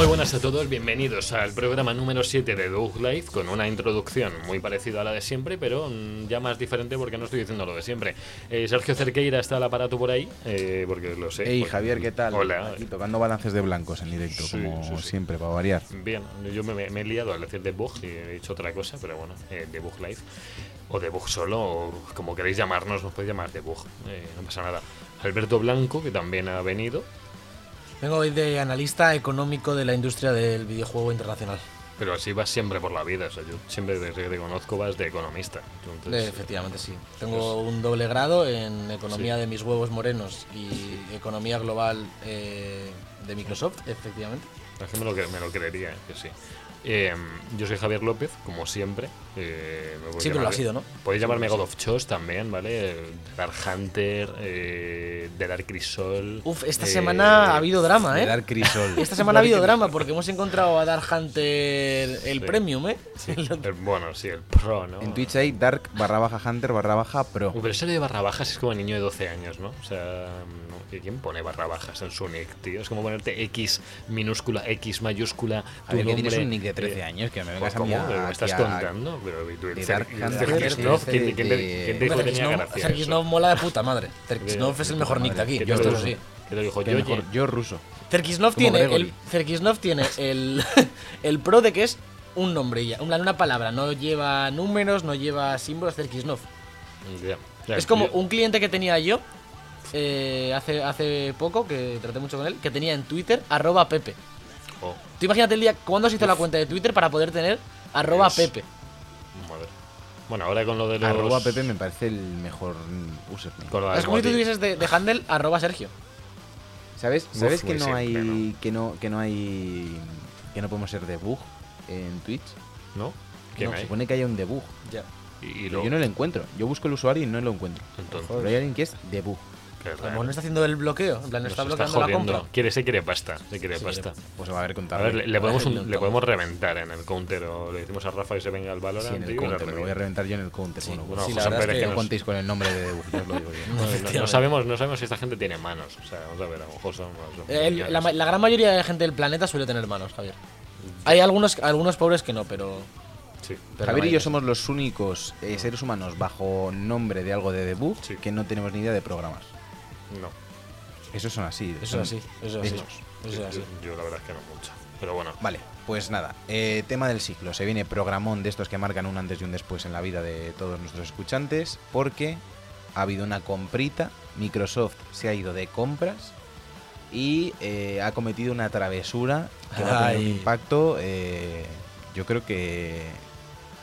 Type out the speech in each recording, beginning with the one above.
Muy buenas a todos, bienvenidos al programa número 7 de Doug Life con una introducción muy parecida a la de siempre, pero ya más diferente porque no estoy diciendo lo de siempre. Eh, Sergio Cerqueira está al aparato por ahí, eh, porque lo sé. Hey porque- Javier, ¿qué tal? Hola. Aquí tocando balances de blancos en directo, Sí, como sí, sí. siempre, para variar. Bien, yo me, me he liado al decir debug y he dicho otra cosa, pero bueno, eh, debug live o debug solo, o como queréis llamarnos, nos podéis llamar debug, eh, no pasa nada. Alberto Blanco, que también ha venido, Vengo hoy de analista económico de la industria del videojuego internacional. pero así vas siempre por la vida, o sea, yo siempre desde que te conozco vas de economista. Entonces, Eh, efectivamente, sí. Tengo un doble grado en economía de mis huevos morenos y economía global eh, de Microsoft, efectivamente. Me lo, cre- me lo creería, eh, que sí. Eh, yo soy Javier López, como siempre. eh, me Siempre lo ha sido, ¿no? Podéis llamarme God of Chos también, ¿vale? Dark Hunter, eh, The Dark Crisol. Uf, esta eh, semana ha habido drama, De ¿eh? Dark Crisol. Esta semana ha habido drama porque hemos encontrado a Dark Hunter el Sí. premium, ¿eh? sí, el- bueno, sí, el pro, ¿no? En Twitch hay Dark barra baja Hunter barra baja Pro. Pero eso de barra bajas es como niño de 12 años, ¿no? O sea, no, ¿que ¿quién pone barra bajas en su nick, tío? Es como ponerte X minúscula, X mayúscula. Ver, tu que tienes nombre, un nick de 13 eh, años, que me Pues, vengas a ¿cómo? mí a- ¿Me aquí estás contando? Pero, ¿Quién, te- dijo que tenía gracia Cerkisnov eso? mola de puta madre. Cerkisnov es el mejor nick de aquí. ¿Qué Yo esto sí. ¿Qué te dijo? Que Yo, mejor- yo ruso. Cerkisnov Como tiene, el, Cerkisnov tiene el, el pro de que es un nombre ya, una, una palabra, no lleva números, no lleva símbolos, ya, Es como un cliente que tenía yo eh, hace, hace poco, que traté mucho con él, que tenía en Twitter arroba Pepe. Oh, Tú imagínate el día, ¿cuándo se hizo la cuenta de Twitter para poder tener arroba Dios. Pepe? madre. Bueno, ahora con lo de los... Arroba Pepe me parece el mejor username. Es como si tú tuvieses de, de handle arroba Sergio. ¿Sabes? Uf, ¿Sabes que no hay ¿no? que no que no hay que no podemos ser debug en Twitch? ¿No? ¿Quién No, hay? supone que hay un debug. Ya. Y, y Pero lo- yo no lo encuentro. Yo busco el usuario y no lo encuentro. Entonces, Pero hay alguien que es debug. A no está haciendo el bloqueo, en plan, Nos está está bloqueando la jodiendo. compra. Quiere, se quiere pasta, se quiere Sí, pasta. Pues se va a ver A contar. ver, le, le podemos, un- le podemos reventar en el counter o le decimos a Rafa que se venga al Valorant Sí, en el tío, counter, lo voy a reventar yo en el counter. bueno, Bueno, Sí, la verdad es que que no contéis con el nombre de debug, ya os lo digo yo. No, no- sabemos, no sabemos si esta gente tiene manos. O sea, vamos a ver, a lo mejor son. son El- la, la gran mayoría de gente del planeta suele tener manos, Javier. Hay algunos, algunos pobres que no, pero. Sí. pero la Javier y yo sí. somos los únicos eh, seres humanos bajo nombre de algo de debug Sí. que no tenemos ni idea de programas. No. Esos son así. Eso son es así, eso es así. hechos. Eso es así. Yo, yo la verdad es que no mucho. Pero bueno. Vale, pues nada. eh, tema del ciclo. Se viene programón de estos que marcan un antes y un después en la vida de todos nuestros escuchantes porque ha habido una comprita. Microsoft se ha ido de compras y eh, ha cometido una travesura que va a tener un impacto. eh, yo creo que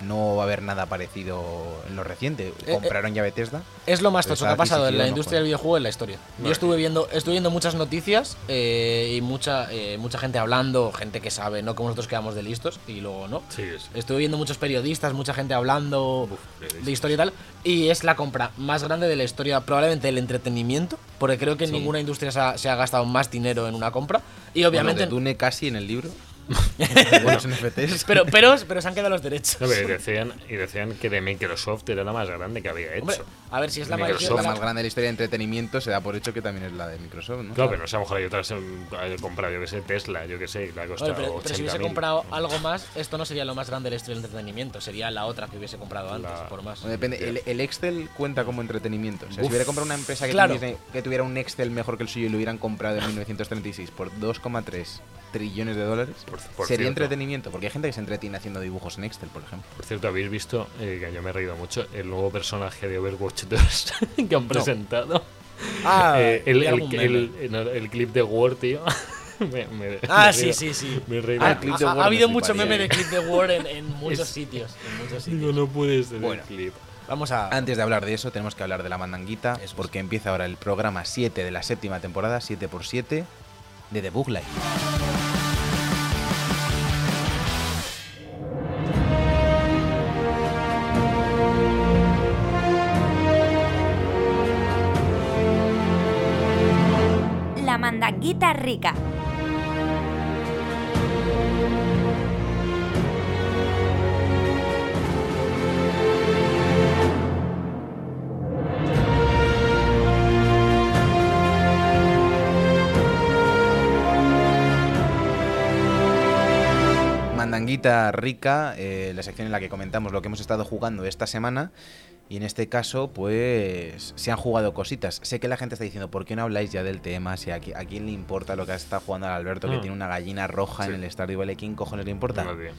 no va a haber nada parecido en lo reciente. Eh, Compraron ya Bethesda. Es lo más tocho que ha pasado en la industria del videojuego en la historia. No, Yo estuve viendo, estuve viendo muchas noticias eh, y mucha, eh, mucha gente hablando, gente que sabe, no como nosotros quedamos de listos y luego no. Sí, sí. Estuve viendo muchos periodistas, mucha gente hablando de historia y tal. Y es la compra más grande de la historia, probablemente del entretenimiento, porque creo que en Sí. ninguna industria se ha, se ha gastado más dinero en una compra. Y Bueno, obviamente. de Dune casi en el libro. NFTs. pero, pero, pero se han quedado los derechos. No, pero decían, y decían que de Microsoft era la más grande que había hecho. Hombre, a ver si es la más. Microsoft, la la- más grande de la historia de entretenimiento se da por hecho que también es la de Microsoft, ¿no? Claro, pero no sé, a lo mejor hay otras eh, he comprado, yo que sé, Tesla, yo que sé, y le ha Oye, costado pero, pero si hubiese 80.000. comprado algo más, esto no sería lo más grande de la historia del entretenimiento, sería la otra que hubiese comprado antes, La- por más. Bueno, Depende, el, el Excel cuenta como entretenimiento. O sea, Uf. si hubiera comprado una empresa que, Claro. tuviese- que tuviera un Excel mejor que el suyo y lo hubieran comprado en 1936 por 2,3 trillones de dólares, Por- por sería cierto. entretenimiento. Porque hay gente que se entretiene haciendo dibujos en Excel, por ejemplo. Por cierto, habéis visto, eh, que yo me he reído mucho, el nuevo personaje de Overwatch 2 que han presentado. Ah, Eh, el, el- el- el- el clip de Word, tío. me- me- Ah, me sí, sí, sí. Me he reído. Ah, clip de ha- ha me habido mucho meme de clip de Word en, en muchos Es- sitios. En muchos sitios. no puede ser Bueno. el clip. Vamos a. Antes de hablar de eso, tenemos que hablar de la mandanguita, Eso porque empieza ahora el programa 7 de la séptima temporada, 7x7, de The Bug Life. Mandanguita Rica. Rica, eh, la sección en la que comentamos lo que hemos estado jugando esta semana. Y en este caso, pues se han jugado cositas. Sé que la gente está diciendo, ¿por qué no habláis ya del tema? Si a, qui- a quién le importa lo que está jugando al Alberto, que Mm. tiene una gallina roja Sí. en el Stardew Valley? ¿Quién cojones le importa? Nadie.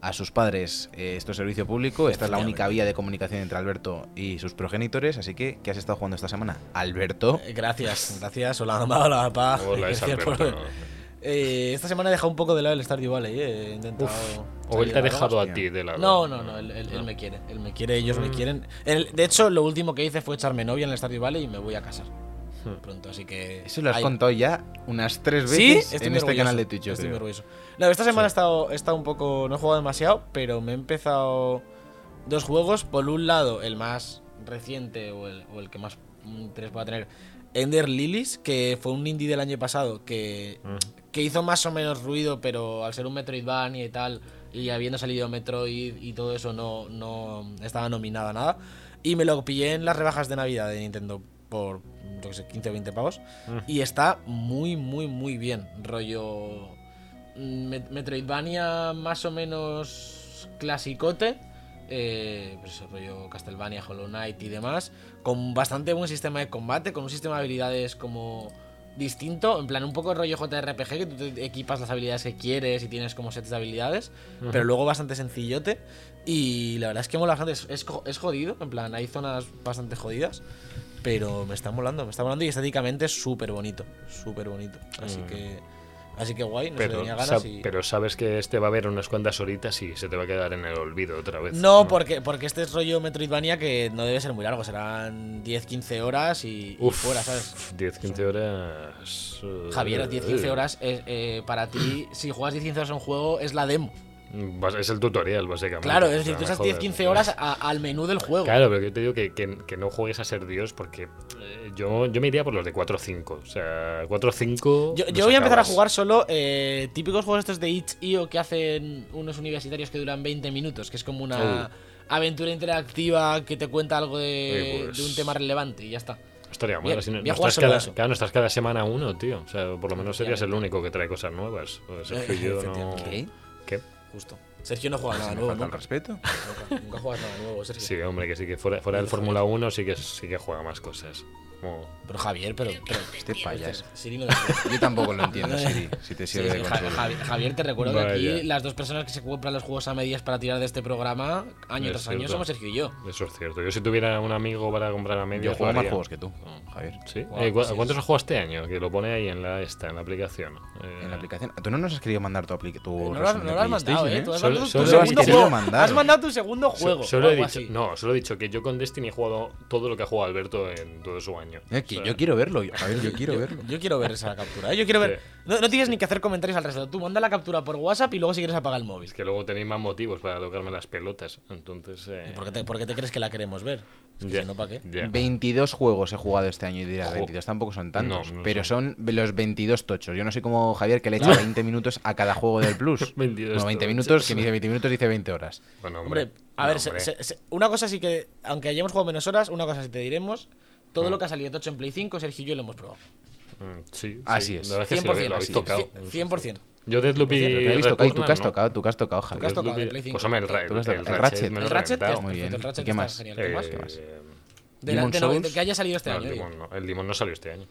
A sus padres, eh, esto es servicio público. Esta es la única vía de comunicación entre Alberto y sus progenitores. Así que, ¿qué has estado jugando esta semana? Alberto. Eh, Gracias, gracias. Hola, mamá, hola, papá. Hola, es Alberto. por- Eh, esta semana he dejado un poco de lado el Stardew Valley, eh. He intentado. O él te ha dejado a ti de lado. No, no, no, él, él- él me quiere. Él me quiere, ellos me quieren. Él- de hecho, lo último que hice fue echarme novia en el Stardew Valley y me voy a casar. Pronto, así que. Eso lo has contado ya unas tres Sí, veces estoy en este orgulloso, canal de Twitch. yo Estoy muy creo. No, esta semana he, estado, he estado un poco. No he jugado demasiado, pero me he empezado dos juegos. Por un lado, el más reciente o el, o el que más interés pueda tener, Ender Lilies, que fue un indie del año pasado que, que hizo más o menos ruido, pero al ser un Metroidvania y tal, y habiendo salido Metroid y todo eso, no, no estaba nominado a nada. Y me lo pillé en las rebajas de Navidad de Nintendo por, yo qué sé, 15 o 20 pavos. Y está muy, muy, muy bien. Rollo. mm, Met- Metroidvania más o menos clasicote. Eh, pues rollo Castlevania, Hollow Knight y demás. Con bastante buen sistema de combate, con un sistema de habilidades como distinto, en plan un poco rollo JRPG, que tú te equipas las habilidades que quieres y tienes como sets de habilidades, pero luego bastante sencillote. Y la verdad es que mola bastante, es, es es jodido, en plan hay zonas bastante jodidas, pero me está molando, me está molando y estéticamente es súper bonito, súper bonito. Así que así que guay, no Pero, tenía ganas y... pero sabes que este va a haber unas cuantas horitas y se te va a quedar en el olvido otra vez. No, porque, porque este es rollo Metroidvania que no debe ser muy largo, serán 10-15 horas y, y Uf, fuera, ¿sabes? 10-15 horas. Javier, 10-15 eh, horas eh, eh, para ti, si juegas 10-15 horas a un juego, es la demo. Es el tutorial, básicamente. Claro, es decir, tú estás jodas. 10-15 horas a- al menú del juego. Claro, pero yo te digo que, que- que no juegues a ser Dios porque eh, yo, yo me iría por los de 4 o 5. O sea, 4 o 5. Yo, yo voy a empezar a jugar solo eh, típicos juegos estos de itch.io que hacen unos universitarios que duran 20 minutos, que es como una aventura interactiva que te cuenta algo de, pues- de un tema relevante y ya está. Estaría. Si no, estás cada, eso. claro, no estás cada semana uno, tío. O sea, por lo menos serías el único que trae cosas nuevas. O Sergio y yo no. ¿Qué? Justo. Sergio no juega nada Me nuevo falta el respeto. Nunca, nunca juegas nada nuevo, Sergio. Sí, hombre, que sí que fuera, fuera del Fórmula 1 sí que, sí que juega más cosas. Como- Pero Javier, pero. pero Este payaso. Siri no te- Yo tampoco lo entiendo, Siri, si te sirve sí, de Ja- consuelo. Javi- Javier, te recuerdo que Vaya. aquí las dos personas que se compran los juegos a medias para tirar de este programa, año Es tras año, cierto. somos Sergio y yo. Eso es cierto. Yo si tuviera un amigo para comprar a medias Yo juego más juegos que tú, Javier. ¿Sí? Guau, Eh, ¿cu- sí, ¿Cuántos has jugado este año? Que lo pone ahí en la esta, en la aplicación. Eh, En la aplicación. Tú no nos has querido mandar tu, apli- tu No lo has, no lo has mandado, PlayStation, eh. Tú has Solo- mandado tu solo lo has querido mandar. Has mandado tu segundo So- juego. solo he dicho, no, solo he dicho que yo con Destiny he jugado todo lo que ha jugado Alberto en todo su año. Eh, que O sea, yo quiero verlo. A ver, yo quiero verlo. Yo quiero ver esa captura. ¿eh? Yo quiero ver. No, no tienes ni que hacer comentarios al resto. Tú manda la captura por WhatsApp y luego si quieres apaga el móvil. Es que luego tenéis más motivos para tocarme las pelotas. Entonces. eh, ¿Y ¿Por qué, te, por qué te crees que la queremos ver? Es que ya, si no, ¿para qué? ya. 22 juegos he jugado este año y dirás, Jo. 22 tampoco son tantos, No, no pero son los 22 tochos. Yo no soy como Javier que le echa 20 minutos a cada juego del Plus. 22 no, 20 tochos. minutos, que dice 20 minutos dice 20 horas. Bueno, hombre. Hombre, a no, ver, se- hombre. se- se- una cosa sí que, aunque hayamos jugado menos horas, una cosa sí te diremos. Todo Ah. lo que ha salido tocho en Play 5, Sergio y yo lo hemos probado. Mm, sí, Así sí, es. La verdad es que sí, 100%, lo habéis tocado. 100%. Yo Deadloop y. He visto, Kai, tú Returnal, que has no. tocado, tú que has tocado, Javier. que has tocado Play 5. Pues hombre, el, Tú el, tocado. El Ratchet, Ratchet. me lo he El Ratchet, que Muy es bien. el Ratchet ¿Y qué está más? genial. ¿Qué más? Eh, ¿Qué más? De, Demon la- de que haya salido este no, año. el. Demon no, el Demon no salió este año.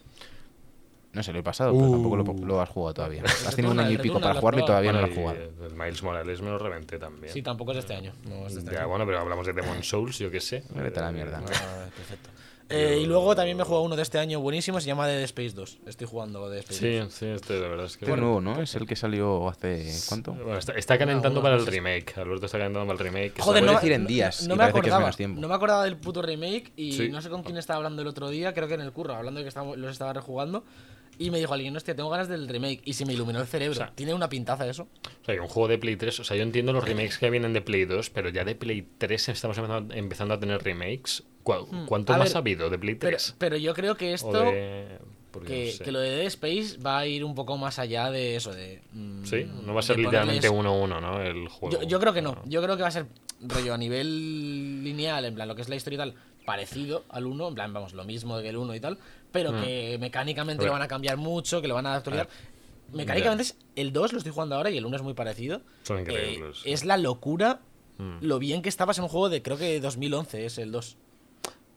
No sé, lo he pasado, pero tampoco lo, lo has jugado todavía. Has tenido un Returnal, año y pico Returnal, para jugarlo y todavía no lo Bueno, has jugado. eh, el Miles Morales me lo reventé también. Sí, tampoco es este año. No es de este ya, año. bueno, pero hablamos de Demon Souls, yo qué sé. Vete a la Eh, mierda. Ah, perfecto. Eh, y luego también me he jugado uno de este año buenísimo, se llama Dead Space 2. Estoy jugando Dead Space Sí, 2. sí, este, la verdad es que. Este nuevo, ¿no? Es el que salió hace... ¿Cuánto? Bueno, está, está calentando para el remake. Alberto está calentando para el remake. que Joder, puede no, decir en días, no me parece que es acordaba. No me acordaba del puto remake y Sí. no sé con quién estaba hablando el otro día, creo que en el curro, hablando de que los estaba rejugando. Y me dijo alguien, hostia, tengo ganas del remake. Y se me iluminó el cerebro. O sea, Tiene una pintaza eso. O sea, hay un juego de Play 3. O sea, yo entiendo los remakes que vienen de Play 2, pero ya de Play 3 estamos empezando, empezando a tener remakes. ¿Cu- ¿Cuánto Hmm. A más ver, ha habido de Play Pero, 3? pero yo creo que esto. de- que, no sé. que lo de Dead Space va a ir un poco más allá de eso, de... mm, Sí, no va a ser literalmente ponerles- 1-1, ¿no? El juego. Yo, yo creo que no. Yo creo que va a ser rollo a nivel lineal, en plan lo que es la historia y tal, parecido al 1, en plan, vamos, lo mismo que el 1 y tal, pero que mecánicamente. A lo van a cambiar mucho, que lo van a actualizar. Mecánicamente es- el 2 lo estoy jugando ahora y el 1 es muy parecido. Son Eh, increíbles. es la locura Mm. lo bien que estabas en un juego de creo que 2011 es el 2.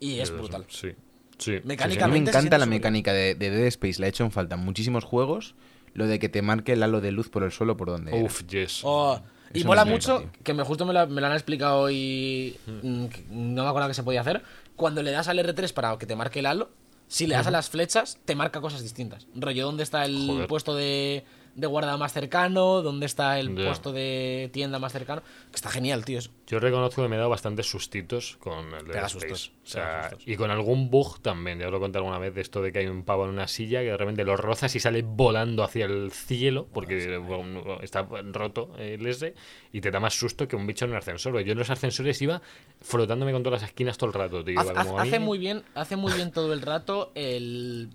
Y es brutal. Sí. Sí. A mí me Mecánicamente encanta la mecánica de, de Dead Space, la he hecho en falta en muchísimos juegos. Lo de que te marque el halo de luz por el suelo por donde. era. Uf, yes. Oh, y mola mucho, que me justo me lo, me lo han explicado y mm, que no me acuerdo que se podía hacer. Cuando le das al R3 para que te marque el halo, si le das a las flechas, te marca cosas distintas. Rollo, ¿dónde está el Joder. puesto de, de guarda más cercano? ¿Dónde está el puesto de tienda más cercano? Que está genial, tío. eso. Yo reconozco que me he dado bastantes sustitos con el Dead Space. O sea, y con algún bug también. Ya os lo conté alguna vez de esto de que hay un pavo en una silla que de repente lo rozas y sale volando hacia el cielo porque bueno, está roto el S y te da más susto que un bicho en un ascensor. Yo en los ascensores iba frotándome con todas las esquinas todo el rato, tío. Hace, como hace muy bien, hace muy bien todo el rato el,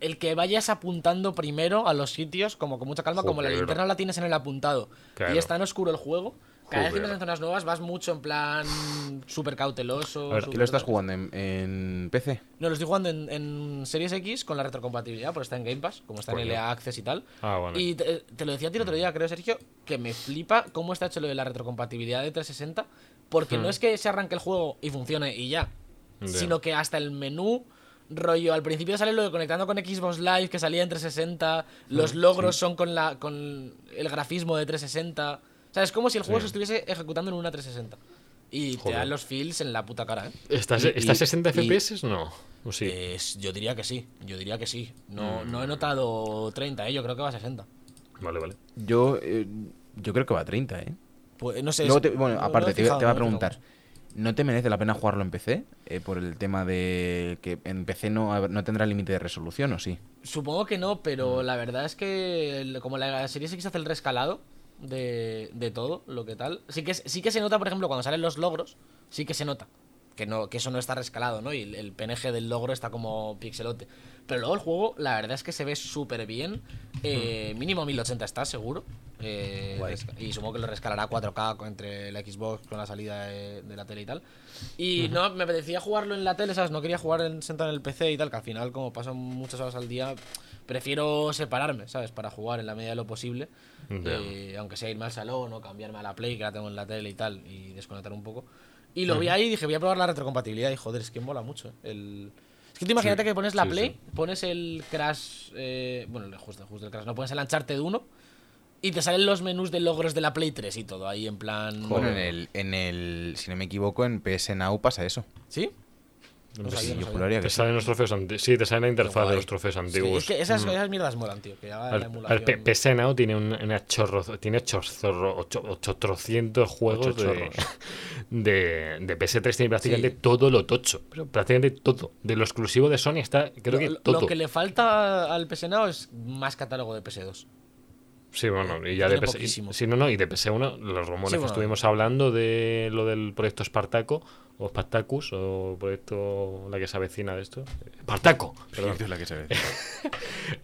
el que vayas apuntando primero a los sitios como con mucha calma, como la linterna la tienes en el apuntado Claro. y está en oscuro el juego. Cada vez que entras en zonas nuevas vas mucho en plan súper cauteloso. A ver, ¿Qué súper lo estás jugando en, en PC? No, lo estoy jugando en, en Series X con la retrocompatibilidad, porque está en Game Pass, como está en. LA Access y tal. Ah, vale. Y te, te lo decía a ti el otro día, creo, Sergio, que me flipa cómo está hecho lo de la retrocompatibilidad de 360, porque no es que se arranque el juego y funcione y ya, Hmm. Ya. sino que hasta el menú, rollo, al principio sale lo de conectando con Xbox Live, que salía en 360, los logros son con, la, con el grafismo de 360. O sea, es como si el juego Sí. se estuviese ejecutando en una 360. Y te dan los feels en la puta cara, ¿eh? ¿Estás, y- ¿estás y- 60 y- FPS? No. ¿O sí? Es- yo diría que sí, yo diría que sí. No, Mm. no he notado 30, ¿eh? yo creo que va a 60. Vale, vale. Yo, eh, yo creo que va a 30, ¿eh? Pues no sé. Luego es- te- bueno, no- aparte, no te, te va a preguntar. ¿No te merece la pena jugarlo en PC? Eh, por el tema de que en PC no, no tendrá límite de resolución, ¿o sí? Supongo que no, pero la verdad es que como la serie X hace el rescalado de, de todo, lo que tal, sí que, sí que se nota, por ejemplo, cuando salen los logros, sí que se nota que, no, que eso no está rescalado, ¿no? Y el, el PNG del logro está como pixelote. Pero luego el juego, la verdad es que se ve súper bien. Eh, Mínimo 1080 está, seguro. Eh, y supongo que lo rescalará a 4K con- entre la Xbox con la salida de, de la tele y tal. Y no, me apetecía jugarlo en la tele, ¿sabes? No quería jugar en, sentado en el PC y tal, que al final, como paso muchas horas al día, prefiero separarme, ¿sabes? Para jugar en la medida de lo posible. Ya. Eh, aunque sea irme al salón o cambiarme a la Play, que la tengo en la tele y tal, y desconectar un poco. Y lo vi ahí y dije, voy a probar la retrocompatibilidad. Y joder, es que mola mucho. El... Es que tú imagínate Sí, que pones la sí, Play, sí. pones el Crash. eh, bueno, justo, justo el Crash, no pones el Uncharted 1 y te salen los menús de logros de la Play 3 y todo ahí en plan. Bueno, en el, en el, si no me equivoco, en PS Now pasa eso. ¿Sí? No Pues sabía, Sí, no yo Te sí. salen los trofeos antiguos. Sí, te sale la interfaz guay. de los trofeos Sí, antiguos. es que esas, Mm. esas mierdas molan, tío. Que la Al, Now tiene un, una chorro, tiene chorro, ocho, ochocientos juegos Ocho de, de, de PS3 tiene prácticamente Sí. todo lo tocho, pero prácticamente todo. De lo exclusivo de Sony está, creo lo, que todo. lo que le falta al PS Now es más catálogo de PS2. Sí, bueno, y ya de PS, poquísimo. sí, no, no, y de PS1, los rumores Sí, que bueno. estuvimos hablando de lo del proyecto Spartaco, o Spartacus, o proyecto la que se avecina de esto. Spartaco, perdón. Es la que se ve.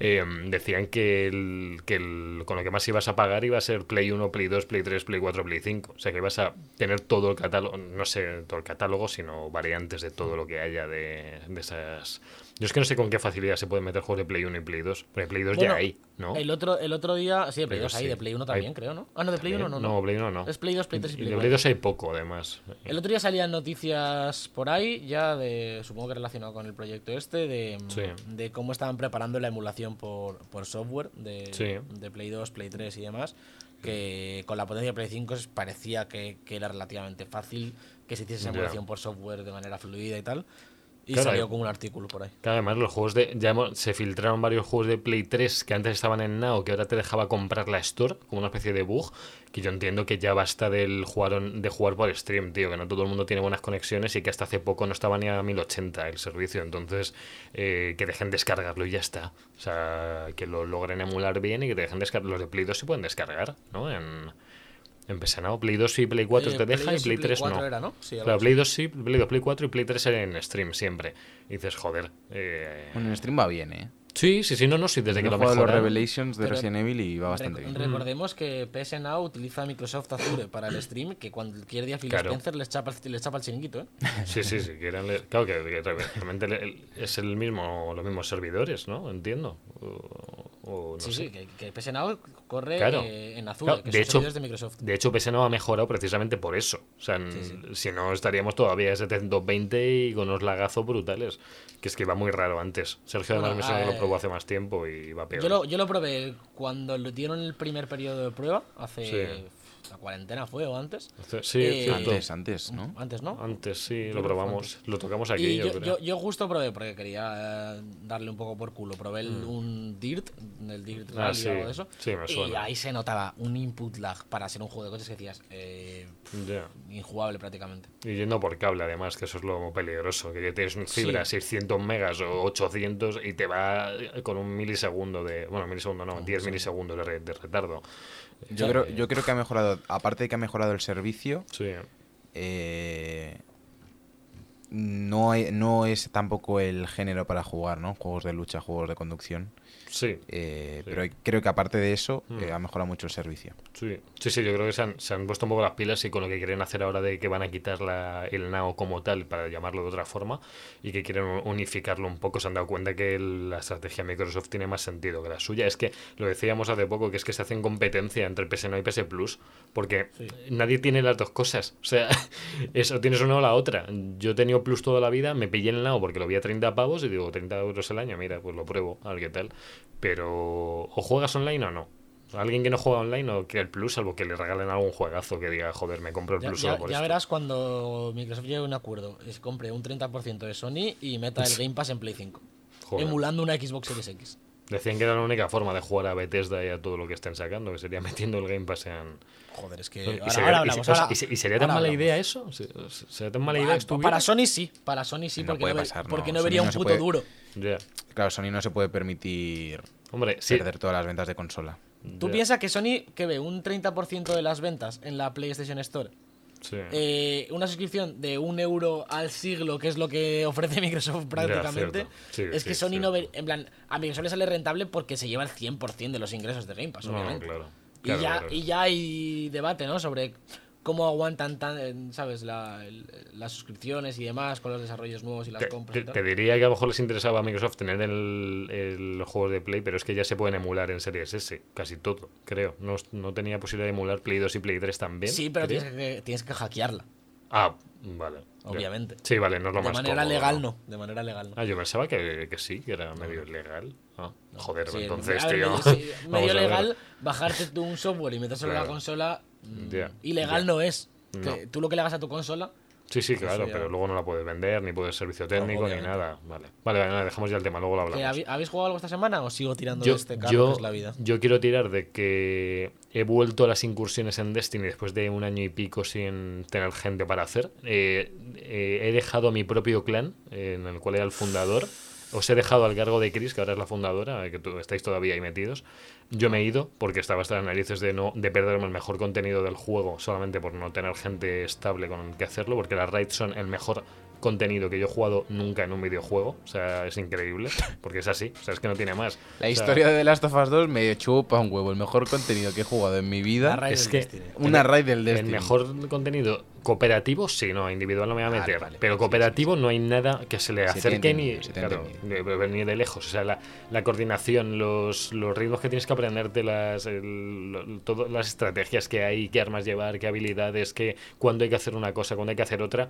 Eh, decían que, el, que el- con lo que más ibas a pagar iba a ser Play 1, Play 2, Play 3, Play 4, Play 5. O sea que ibas a tener todo el catálogo, no sé, todo el catálogo, sino variantes de todo lo que haya de, de esas. Yo es que no sé con qué facilidad se pueden meter juegos de Play 1 y Play 2. Porque Play 2 Bueno, ya hay, ¿no? El otro, el otro día. Sí, de Play Pero 2 hay, sí. de Play 1 también, Hay- creo, ¿no? Ah, no, de Play 1 no, no, no. Play 1 no. Es Play 2, Play 3 y Play de 4. Play 2 hay poco, además. El otro día salían noticias por ahí, ya de, supongo que relacionado con el proyecto este, de, Sí. de cómo estaban preparando la emulación por, por software de, Sí. de Play 2, Play 3 y demás, que con la potencia de Play 5 es- parecía que, que era relativamente fácil que se hiciese esa emulación por software de manera fluida y tal. Y Claro, salió hay- como un artículo por ahí. Que además los juegos de. Ya hemos- se filtraron varios juegos de Play 3 que antes estaban en Now, que ahora te dejaba comprar la Store, como una especie de bug. Que yo entiendo que ya basta del jugar on- de jugar por stream, tío. Que no todo el mundo tiene buenas conexiones y que hasta hace poco no estaba ni a 1080 el servicio. Entonces, eh, que dejen descargarlo y ya está. O sea, que lo logren emular bien y que te dejen descargar. Los de Play 2 se pueden descargar, ¿no? En, Now. Play 2 y Play 4 Eh, te deja y 2 Play 3 4 no. era, ¿no? Sí, Claro. Play 2 sí, Play 2, Play 4 y Play 3 en stream siempre. Y dices, joder. eh, Bueno, en stream va bien, ¿eh? Sí, sí, sí, no, no, sí, desde que Yo lo he jugado los. Revelations de Pero- Resident Evil y va bastante Rec- bien. Recordemos que PS Now utiliza Microsoft Azure para el stream, que cualquier día Phil Claro. Spencer les chapa, les chapa el chiringuito, ¿eh? Sí, sí, sí, quieren leer- Claro que, que realmente es el mismo, los mismos servidores, ¿no? Entiendo. O, no sí, sé. sí, que, que PS Now corre Claro. eh, en Azure, Claro, que de hecho- de Microsoft. De hecho, PS no ha mejorado precisamente por eso. O sea, n- si no estaríamos todavía a 720 y con unos lagazos brutales. Que es que iba muy raro antes. Sergio además Bueno, me suena que lo eh, probó hace más tiempo y va peor. Yo lo, yo lo probé cuando lo dieron el primer periodo de prueba, hace... Sí. La cuarentena fue o antes. Sí, eh. Antes, antes, ¿no? Antes, ¿no? Antes sí, lo probamos. Lo tocamos aquí, Y yo, yo, creo. yo, yo justo probé porque quería eh, darle un poco por culo. Probé el- un Dirt, el Dirt Mm. Ah, Rally sí. o algo de eso. Sí, me Y suena. ahí se notaba un input lag para ser un juego de coches que decías, eh, injugable prácticamente. Y yendo por cable, además, que eso es lo peligroso. Que tienes un fibra 600 megas o 800 y te va con un milisegundo de. Bueno, milisegundo no, 10 milisegundos de, re- de retardo. Yo creo, yo creo que ha mejorado, aparte de que ha mejorado el servicio, Sí. eh, no, hay- no es tampoco el género para jugar, ¿no? Juegos de lucha, juegos de conducción. Sí. Eh, Sí. Pero creo que aparte de eso, Mm. eh, ha mejorado mucho el servicio. Sí, sí, sí, yo creo que se han, se han puesto un poco las pilas y con lo que quieren hacer ahora de que van a quitar la- el NAO como tal, para llamarlo de otra forma, y que quieren unificarlo un poco, se han dado cuenta que el- la estrategia de Microsoft tiene más sentido que la suya. Es que lo decíamos hace poco, que es que se hacen competencia entre PS No y PS Plus, porque nadie tiene las dos cosas. O sea, eso tienes una o la otra. Yo he tenido Plus toda la vida, me pillé el NAO porque lo vi a 30 pavos y digo, 30 euros el año, mira, pues lo pruebo, a ver qué tal. Pero, o juegas online o no. Alguien que no juega online o que el Plus, salvo que le regalen algún juegazo que diga, joder, me compro el Ya, Plus ya- solo por ya esto. verás cuando Microsoft llegue a un acuerdo, es compre un 30% de Sony y meta el Game Pass en Play 5, Joder. emulando una Xbox Series X. Decían que era la única forma de jugar a Bethesda y a todo lo que estén sacando, que sería metiendo el Game Pass en... Joder, es que y, ahora, sería, ahora y hablamos. se- ahora- y se- y sería tan ahora mala hablamos. idea eso? Se- se- ¿Sería tan mala idea Ah? Para Sony sí, para Sony sí, No porque, puede no, porque no, no vería Sony no un se puto puede- duro. Claro, Sony no se puede permitir Hombre, sí. perder todas las ventas de consola. Tú piensas que Sony, que ve un 30% de las ventas en la PlayStation Store, Sí. eh, una suscripción de un euro al siglo, que es lo que ofrece Microsoft prácticamente. Sí, es sí, que Sony cierto. no ve, en plan, a Microsoft le sale rentable porque se lleva el 100% de los ingresos de Game Pass, no, obviamente. claro. Y, Claro, ya, claro. y ya hay debate, ¿no? Sobre cómo aguantan tan, eh, ¿sabes? La- las suscripciones y demás con los desarrollos nuevos y las Te, compras. te- y tal. te diría que a lo mejor les interesaba a Microsoft tener el, el- los juegos de Play, pero es que ya se pueden emular en Series S, casi todo, creo. No, no tenía posibilidad de emular Play 2 y Play 3 también. sí, pero tienes que, tienes que hackearla, Ah, vale. obviamente. Sí, vale, no es lo de más manera cómodo, legal no. de manera legal no. Ah, yo pensaba que, que sí, que era medio. Ah, joder, Sí, entonces, a ver, tío. medio- sí, medio legal, bajarte tú un software y metérselo en Claro. la consola, mm, ilegal no es. No. Tú lo que le hagas a tu consola, Sí, sí, claro, ya- pero luego no la puedes vender, ni puedes servicio técnico, ni nada. Vale, vale, vale, dejamos ya el tema, luego lo ¿que hablamos. ¿habéis jugado algo esta semana o sigo tirando Yo, de este carro yo- que es la vida? yo quiero tirar de que he vuelto a las incursiones en Destiny después de un año y pico sin tener gente para hacer. Eh, eh, he dejado mi propio clan, eh, en el cual era el fundador. Os he dejado al cargo de Chris, que ahora es la fundadora, que tú, estáis todavía ahí metidos. Yo me he ido porque estaba hasta las narices de no de perderme el mejor contenido del juego solamente por no tener gente estable con que hacerlo, porque las raids son el mejor contenido que yo he jugado nunca en un videojuego. O sea, es increíble, porque es así. O sea, es que no tiene más. La O sea, historia de The Last of Us 2 me chupa un huevo. El mejor contenido que he jugado en mi vida. es que. Una raid del El Destiny. mejor contenido cooperativo, sí, no, individual no me voy a meter. vale. pero Sí, cooperativo no hay nada que se le acerque ni, claro, de, ni de lejos. O sea, la, la coordinación, los, los ritmos que tienes que aprenderte, las, el- todas las estrategias que hay, qué armas llevar, qué habilidades, qué, cuándo hay que hacer una cosa, cuándo hay que hacer otra.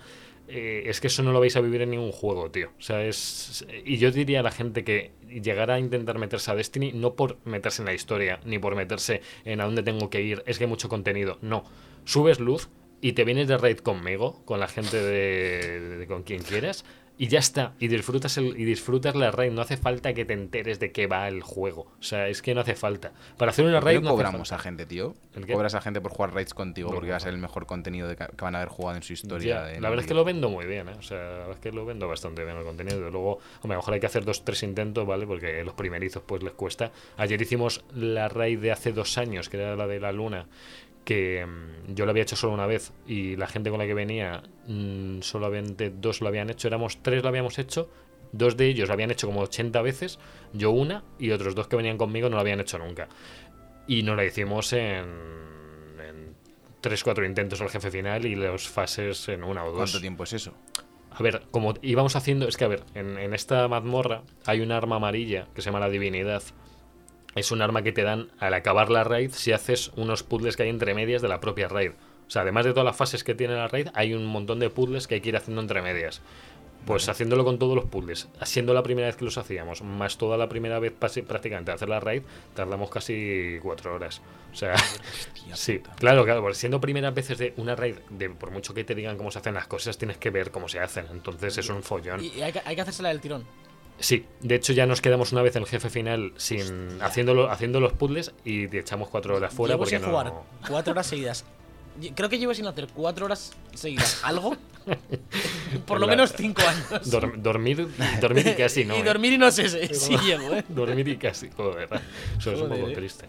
eh, es que eso no lo vais a vivir en ningún juego, tío. O sea, es. Y yo diría a la gente que llegara a intentar meterse a Destiny no por meterse en la historia, ni por meterse en a dónde tengo que ir, es que hay mucho contenido. No. Subes luz y te vienes de raid conmigo, con la gente de, de- con quien quieras, y ya está. Y disfrutas el, y disfrutas la raid. No hace falta que te enteres de qué va el juego. O sea, es que no hace falta. Para hacer una ¿Por qué raid no no cobramos a gente, tío? Cobras a gente por jugar raids contigo No, porque va a no. ser el mejor contenido de que van a haber jugado en su historia. Ya, en la verdad es que lo vendo muy bien, ¿eh? O sea, la verdad es que lo vendo bastante bien el contenido. Luego, a lo mejor hay que hacer dos, tres intentos, ¿vale? Porque los primerizos pues les cuesta. Ayer hicimos la raid de hace dos años, que era la de la luna, que mm, yo lo había hecho solo una vez y la gente con la que venía mm, solamente dos lo habían hecho, éramos tres lo habíamos hecho Dos de ellos lo habían hecho como 80 veces, yo una, y otros dos que venían conmigo no lo habían hecho nunca. Y nos la hicimos en, en 3-4 intentos al jefe final y las fases en una o dos. ¿Cuánto tiempo es eso? A ver, como íbamos haciendo, es que a ver, en, en esta mazmorra hay un arma amarilla que se llama la divinidad. Es un arma que te dan al acabar la raid si haces unos puzzles que hay entre medias de la propia raid. O sea, además de todas las fases que tiene la raid, hay un montón de puzzles que hay que ir haciendo entre medias. Pues haciéndolo con todos los puzzles, siendo la primera vez que los hacíamos, más toda la primera vez prácticamente hacer la raid, tardamos casi cuatro horas. O sea, sí, claro, claro, porque siendo primeras veces de una raid, de, por mucho que te digan cómo se hacen las cosas, tienes que ver cómo se hacen. Entonces es un follón. Y, y hay, que, hay que hacérsela del tirón. Sí, de hecho ya nos quedamos una vez en el jefe final sin haciéndolo, haciendo los puzzles y te echamos cuatro horas fuera Llevo porque sin no. jugar cuatro horas seguidas. Creo que llevo sin hacer cuatro horas seguidas algo. Por lo La- menos cinco años. Dor- dormir, dormir y casi no. y ¿eh? dormir y no sé si sí llego, ¿eh? Dormir y casi, joder. Eso es un Joder, poco eh. triste.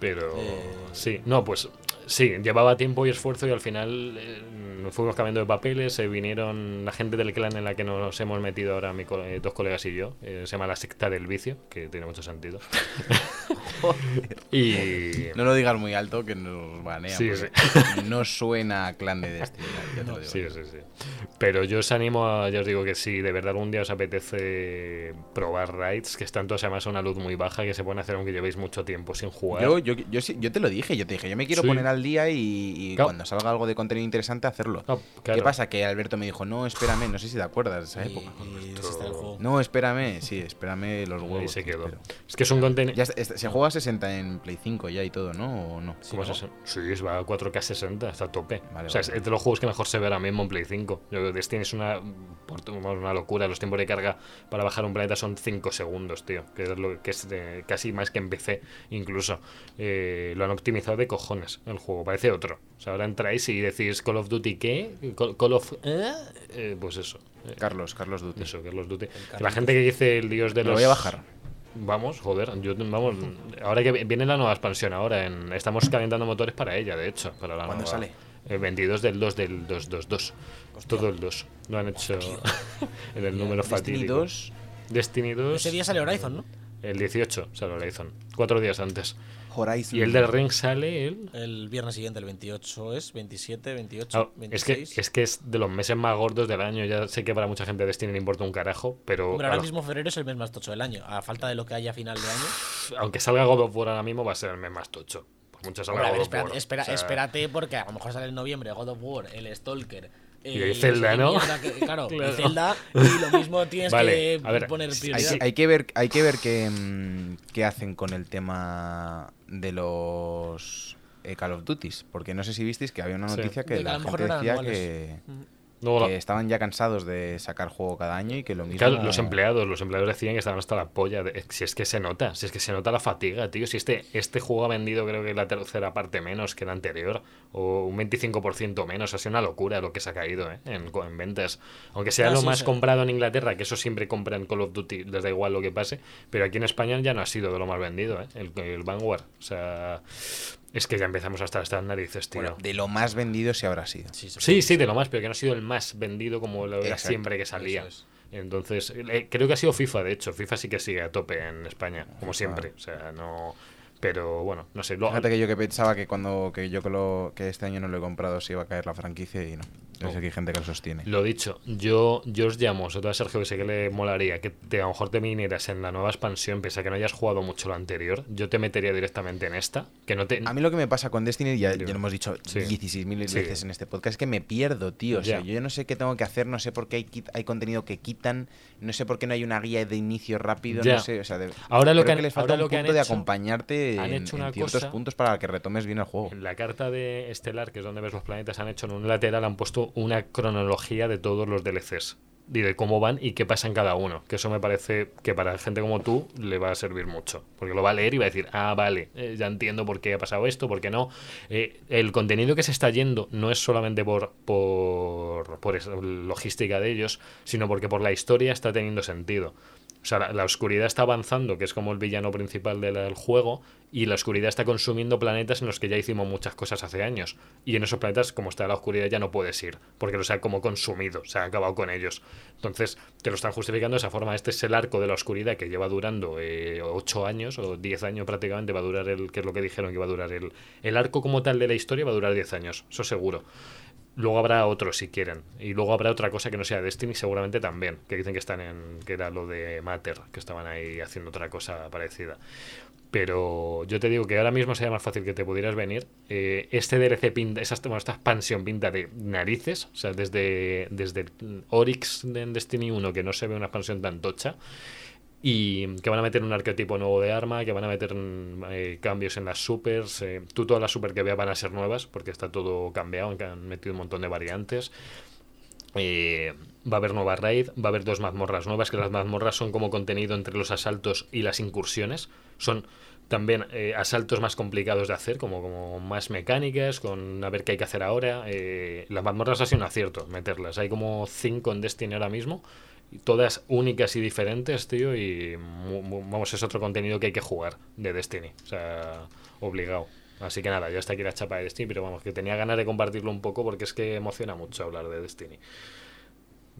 Pero Eh. sí, no, pues sí, llevaba tiempo y esfuerzo y al final eh, fuimos cambiando de papeles, se vinieron la gente del clan en la que nos hemos metido ahora, mi co- eh, dos colegas y yo, eh, se llama la secta del vicio, que tiene mucho sentido. y No lo digas muy alto que nos banean. Sí, No suena a clan de Destiny. ya te lo digo Sí, sí, sí. Pero yo os animo a, ya os digo que si de verdad algún día os apetece probar raids, que están todas además a una luz muy baja, que se pueden hacer aunque llevéis mucho tiempo sin jugar. Yo, yo, yo, sí- yo te lo dije, yo te dije, yo me quiero Sí. poner al día y, y Claro. cuando salga algo de contenido interesante hacerlo. No, ¿Qué pasa? Que Alberto me dijo, no, espérame, no sé si te acuerdas de esa Y- época. y. No, espérame, sí, espérame los Ahí huevos. se que quedó. Es que es un contenido. Está- se juega a 60 en Play 5 ya y todo, ¿no? ¿O no? Sí, es va a 4K 60, está a tope. Vale, o sea, vale. es de los juegos que mejor se ve ahora mismo en Play 5. Yo- Destiny es una, por- una locura. Los tiempos de carga para bajar un planeta son 5 segundos, tío. Que es, lo, que es casi más que en PC, incluso. Eh, lo han optimizado de cojones el juego, parece otro. O sea, ahora entráis y decís Call of Duty, ¿qué? Call, Call of. ¿eh? Eh, pues eso. Carlos, Carlos Duty. eso, Call of Duty. La gente que dice el dios de Lo los. voy a bajar. Vamos, joder, yo, vamos, ahora que viene la nueva expansión ahora, en, estamos calentando motores para ella, de hecho, para la ¿Cuándo nueva- sale? El 22 del 2 del 222. Todo el 2. Lo han hecho en el número Destiny fatídico. 2, Destiny 2. Ese día sale Horizon, ¿no? El 18 sale Horizon. Cuatro días antes. Horizon. Y el del Ring sale el. El viernes siguiente, el 28 es, 27, 28, Ah, es, que, 26. es que es de los meses más gordos del año. Ya sé que para mucha gente Destiny le importa un carajo, pero Hombre, ahora lo- mismo febrero es el mes más tocho del año. A falta de lo que haya a final de año. aunque salga God of War ahora mismo, va a ser el mes más tocho. Por mucho salga Hombre, a ver, God of espérate, War. espera- O sea, espérate, porque a lo mejor sale en noviembre God of War, el Stalker. Y eh, hay Zelda, y ¿no? que- claro, y Claro. Zelda, y lo mismo tienes Vale, que ver, poner hay Hay, prioridad. que- hay que ver, hay que ver qué, mm, qué hacen con el tema de los eh, Call of Duties. Porque no sé si visteis que había una Sí. noticia que De que la gente decía anuales. que, no, la- que estaban ya cansados de sacar juego cada año y que lo mismo. Claro, los empleados, los empleados decían que estaban hasta la polla. de- si es que se nota, si es que se nota la fatiga, tío. Si este, este juego ha vendido, creo que la tercera parte menos que el anterior, o un 25% menos. Ha sido una locura lo que se ha caído ¿eh? en, en ventas. Aunque sea Ah, lo sí, más sí. comprado en Inglaterra, que eso siempre compran Call of Duty, les da igual lo que pase. Pero aquí en España ya no ha sido de lo más vendido, ¿eh? el, el Vanguard. O sea, es que ya empezamos hasta estas narices, tío. Bueno, de lo más vendido sí habrá sido. Sí, Sí, de lo más, pero que no ha sido el más vendido como lo era Exacto, siempre que salía. es. Entonces, eh, creo que ha sido FIFA, de hecho. FIFA sí que sigue a tope en España, como FIFA. siempre. O sea, no. Pero bueno, no sé. lo- Fíjate que yo que pensaba que cuando que yo que, lo, que este año no lo he comprado se iba a caer la franquicia y no. Que hay gente que lo sostiene. Lo dicho, yo, yo os llamo, sobre todo a Sergio, que sé que le molaría que te, a lo mejor te vinieras en la nueva expansión, pese a que no hayas jugado mucho lo anterior. Yo te metería directamente en esta. Que no te. A mí lo que me pasa con Destiny, ya, ya lo hemos dicho Sí. 16.000 Sí. veces en este podcast, es que me pierdo, tío. O sea, yo no sé qué tengo que hacer, no sé por qué hay, hay contenido que quitan, no sé por qué no hay una guía de inicio rápido, no sé. O sea, de- Ahora lo creo que han- les falta ahora lo un que han punto de hecho- acompañarte han en, hecho en una ciertos cosa- puntos para que retomes bien el juego. En la carta de Estelar, que es donde ves los planetas, han hecho en un lateral, han puesto una cronología de todos los DLCs. Y cómo van y qué pasa en cada uno. Que eso me parece que para gente como tú le va a servir mucho. Porque lo va a leer y va a decir, ah, vale, eh, ya entiendo por qué ha pasado esto, por qué no. Eh, el contenido que se está yendo no es solamente por, por, por logística de ellos, sino porque por la historia está teniendo sentido. O sea, la, oscuridad está avanzando, que es como el villano principal del, del juego, y la oscuridad está consumiendo planetas en los que ya hicimos muchas cosas hace años. Y en esos planetas, como está la oscuridad, ya no puedes ir, porque los ha como consumido, se ha acabado con ellos. Entonces, te lo están justificando de esa forma. Este es el arco de la oscuridad que lleva durando eh, 8 años o 10 años prácticamente, va a durar el, que es lo que dijeron que iba a durar el, el arco como tal de la historia, va a durar 10 años, eso seguro. Luego habrá otro si quieren. Y luego habrá otra cosa que no sea Destiny, seguramente también. Que dicen que están en. que era lo de Matter, que estaban ahí haciendo otra cosa parecida. Pero yo te digo que ahora mismo sería más fácil que te pudieras venir. Eh, este DLC pinta, esa, bueno, esta expansión pinta de narices. O sea, desde, desde Oryx en Destiny 1, que no se ve una expansión tan tocha. Y que van a meter un arquetipo nuevo de arma, que van a meter mm, eh, cambios en las supers. eh, tú todas las super que veas van a ser nuevas, porque está todo cambiado, que han metido un montón de variantes. Eh, va a haber nueva raid, va a haber dos mazmorras nuevas, que las mazmorras son como contenido entre los asaltos y las incursiones. Son también eh, asaltos más complicados de hacer, como, como más mecánicas, con a ver qué hay que hacer ahora. Eh, las mazmorras ha sido un acierto meterlas. Hay como cinco en Destiny ahora mismo, todas únicas y diferentes, tío, y mu- mu- vamos, es otro contenido que hay que jugar de Destiny. O sea, obligado. Así que nada, yo hasta aquí la chapa de Destiny, pero vamos, que tenía ganas de compartirlo un poco porque es que emociona mucho hablar de Destiny.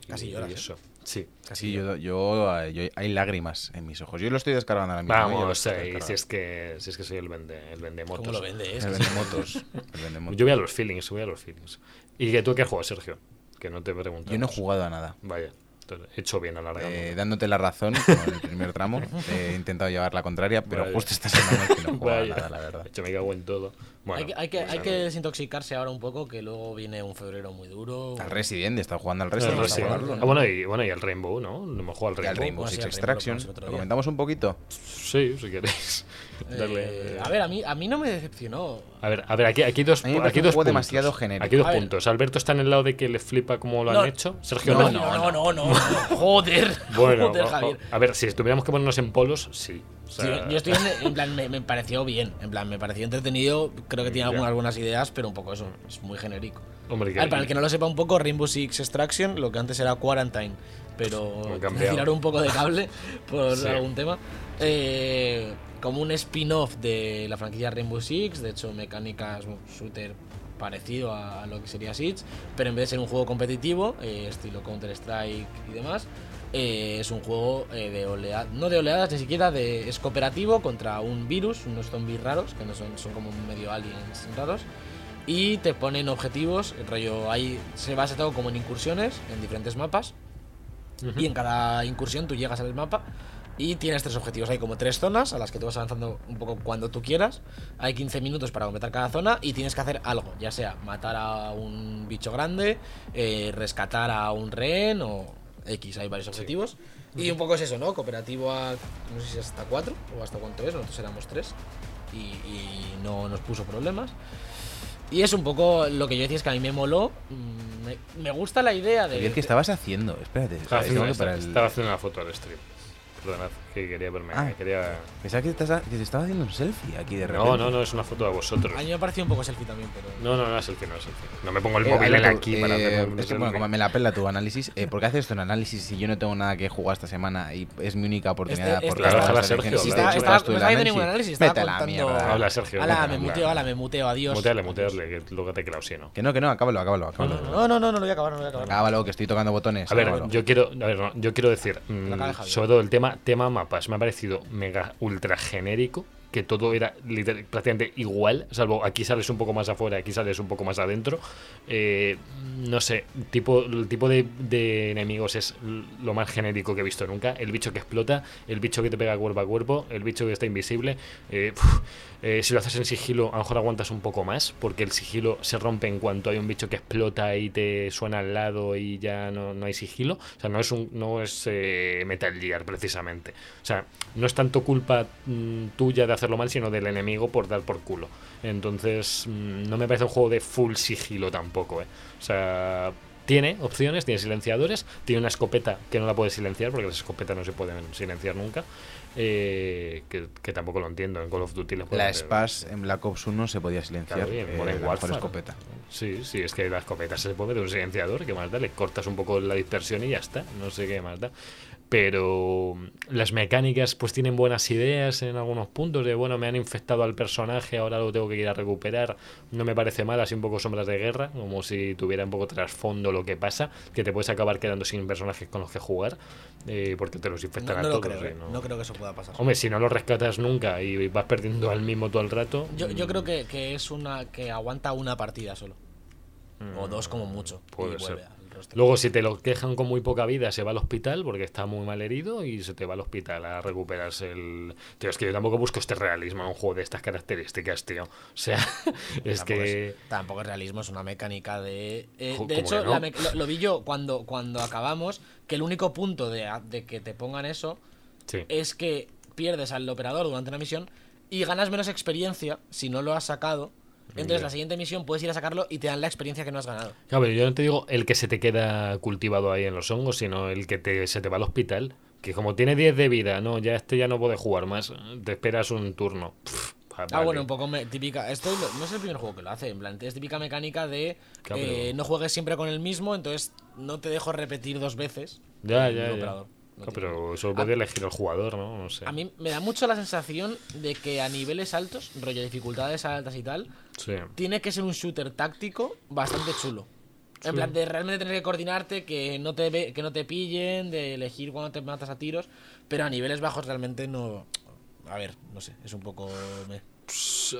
Casi lloras, y ¿eh? eso. Sí. Sí, yo, yo, eh, yo- hay lágrimas en mis ojos. Yo lo estoy descargando ahora mismo. ¿eh? Vamos, descargando. si es que si es que soy el vende el vendemotos. ¿Cómo lo vende? Es El vendemotos. El vendemotos. Yo voy a los feelings, voy a los feelings. ¿Y que tú qué juegas, Sergio? Que no te pregunto. Yo no he jugado a nada. Vaya, he hecho bien a la Eh, dándote la razón con el primer tramo. He intentado llevar la contraria, pero Vaya. justo esta semana es que no he jugado a Vaya. nada, la verdad. De hecho, me cago en todo. Bueno, hay que, hay que, pues hay que desintoxicarse ahora un poco, que luego viene un febrero muy duro. Al Resident, estado jugando al El Resident. Jugarlo, Ah, bueno, y, bueno, y el Rainbow, ¿no? No jugado al Y al Rainbow. Six al Rainbow lo Extraction. ¿Lo comentamos un poquito? Sí, si queréis. Eh, Darle- a ver, a mí, a mí no me decepcionó. A ver, a ver, aquí, aquí dos, aquí dos puntos. demasiado genérico. Aquí dos A ver. puntos. Alberto está en el lado de que le flipa cómo lo No. han hecho. Sergio No, no. no, no, no, no, Joder, Bueno, joder, Javier. a ver, si tuviéramos que ponernos en polos, sí. O Sí, sea, yo estoy en, en plan, me, me pareció bien, en plan, me pareció entretenido, creo que tiene algunas, algunas ideas, pero un poco eso, es muy genérico. Hombre, que- A ver, para el que no lo sepa un poco, Rainbow Six Extraction, lo que antes era Quarantine, pero tiraron un poco de cable por Sí. algún tema. Eh, como un spin-off de la franquicia Rainbow Six, de hecho mecánicas shooter parecido a, lo que sería Siege, pero en vez de ser un juego competitivo, eh, estilo Counter-Strike y demás, eh, es un juego eh, de oleadas, no de oleadas ni siquiera, de, es cooperativo contra un virus, unos zombies raros, que no son, son como medio aliens raros, y te ponen objetivos, el rollo ahí se basa todo como en incursiones en diferentes mapas, y en cada incursión tú llegas al mapa y tienes tres objetivos. Hay como tres zonas a las que tú vas avanzando un poco cuando tú quieras. Hay 15 minutos para completar cada zona y tienes que hacer algo, ya sea matar a un bicho grande, eh, rescatar a un rehén o X, hay varios objetivos. Y un poco es eso, ¿no? Cooperativo a, no sé si hasta cuatro o hasta cuánto es, nosotros éramos tres y, y no nos puso problemas. Y es un poco lo que yo decía, es que a mí me moló. mm, Me, me gusta la idea de... Javier, ¿qué estabas haciendo? Espérate, que el- estaba haciendo una foto al stream. Perdonad, que quería verme. Ah. quería... Pensaba que, estás- que te estaba haciendo un selfie aquí de repente. No, no, no, es una foto de vosotros. A mí me pareció un poco selfie también, pero... No, no, no es selfie, no es selfie. No me pongo el Eh, móvil en aquí para eh, hacer un Es que, bueno, como me la pela tu análisis, eh, ¿por qué haces esto en análisis si yo no tengo nada que jugar esta semana y es mi única oportunidad? Este- por este- en Déjala, las Sergio, habla. Y está, está, no está ningún análisis, estaba Vete a la contando... mierda. Habla, Sergio, Ala, me muteo, ala, me muteo, adiós. Muteale, muteale, que luego te clausino. ¿no? Que no, que no, acábalo, acábalo, acábalo. No, no, no, no lo voy a acabar, no lo voy a acabar. Acábalo, que estoy tocando botones. A ver, yo quiero, a ver, no, yo quiero decir, mm, sobre todo el tema, tema me ha parecido mega ultra genérico, que todo era literal- prácticamente igual, salvo aquí sales un poco más afuera, aquí sales un poco más adentro. Eh, no sé, tipo, el tipo de, enemigos es lo más genérico que he visto nunca. El bicho que explota, el bicho que te pega cuerpo a cuerpo, el bicho que está invisible. Eh, eh, si lo haces en sigilo, a lo mejor aguantas un poco más, porque el sigilo se rompe en cuanto hay un bicho que explota y te suena al lado y ya no, no hay sigilo. O sea, no es, un, no es eh, Metal Gear precisamente. O sea, no es tanto culpa mm, tuya de hacerlo mal, sino del enemigo por dar por culo. Entonces, mm, no me parece un juego de full sigilo tampoco, ¿eh? O sea, tiene opciones, tiene silenciadores, tiene una escopeta que no la puedes silenciar, porque las escopetas no se pueden silenciar nunca. Eh, que, que tampoco lo entiendo. En Call of Duty La Spaz en Black Ops 1 se podía silenciar. Claro, eh, Modern escopeta. Sí, sí, es que la escopeta se puede meter un silenciador, que más da, le cortas un poco la dispersión y ya está, no sé qué más da. Pero las mecánicas pues tienen buenas ideas en algunos puntos de bueno me han infectado al personaje ahora lo tengo que ir a recuperar no me parece mal así un poco sombras de guerra como si tuviera un poco trasfondo lo que pasa que te puedes acabar quedando sin personajes con los que jugar eh, porque te los infectan No, a no lo todos creo, y eh. no- no creo que eso pueda pasar. hombre si no lo rescatas nunca y vas perdiendo al mismo todo el rato Yo, yo creo que, que es una que aguanta una partida solo. O dos como mucho. Mm, Puede y vuelve ser. Luego, si te lo quejan con muy poca vida, se va al hospital porque está muy mal herido y se te va al hospital a recuperarse el. Tío, es que yo tampoco busco este realismo en un juego de estas características, tío. O sea, es Tampoco que. tampoco es realismo, es una mecánica de. eh, de ¿cómo hecho, no? me- lo, lo vi yo cuando, cuando acabamos, que el único punto de, de que te pongan eso Sí. es que pierdes al operador durante una misión y ganas menos experiencia si no lo has sacado. Entonces, la siguiente misión puedes ir a sacarlo y te dan la experiencia que no has ganado. Claro, pero yo no te digo el que se te queda cultivado ahí en los hongos, sino el que te, se te va al hospital. Que como tiene 10 de vida, no, ya este ya no puede jugar más. Te esperas un turno. Pff, Ah, vale. bueno, un poco me- típica. Esto no es el primer juego que lo hace. En plan, es típica mecánica de Claro, eh, pero- no juegues siempre con el mismo, entonces no te dejo repetir dos veces. Ya, el ya, ya. operador. No pero eso puede elegir el jugador, ¿no? No sé. A mí me da mucho la sensación de que a niveles altos, rollo dificultades altas y tal, Sí. tiene que ser un shooter táctico bastante chulo. En plan, de realmente tener que coordinarte, que no te ve- que no te pillen, de elegir cuando te matas a tiros, pero a niveles bajos realmente no. A ver, no sé, es un poco. me-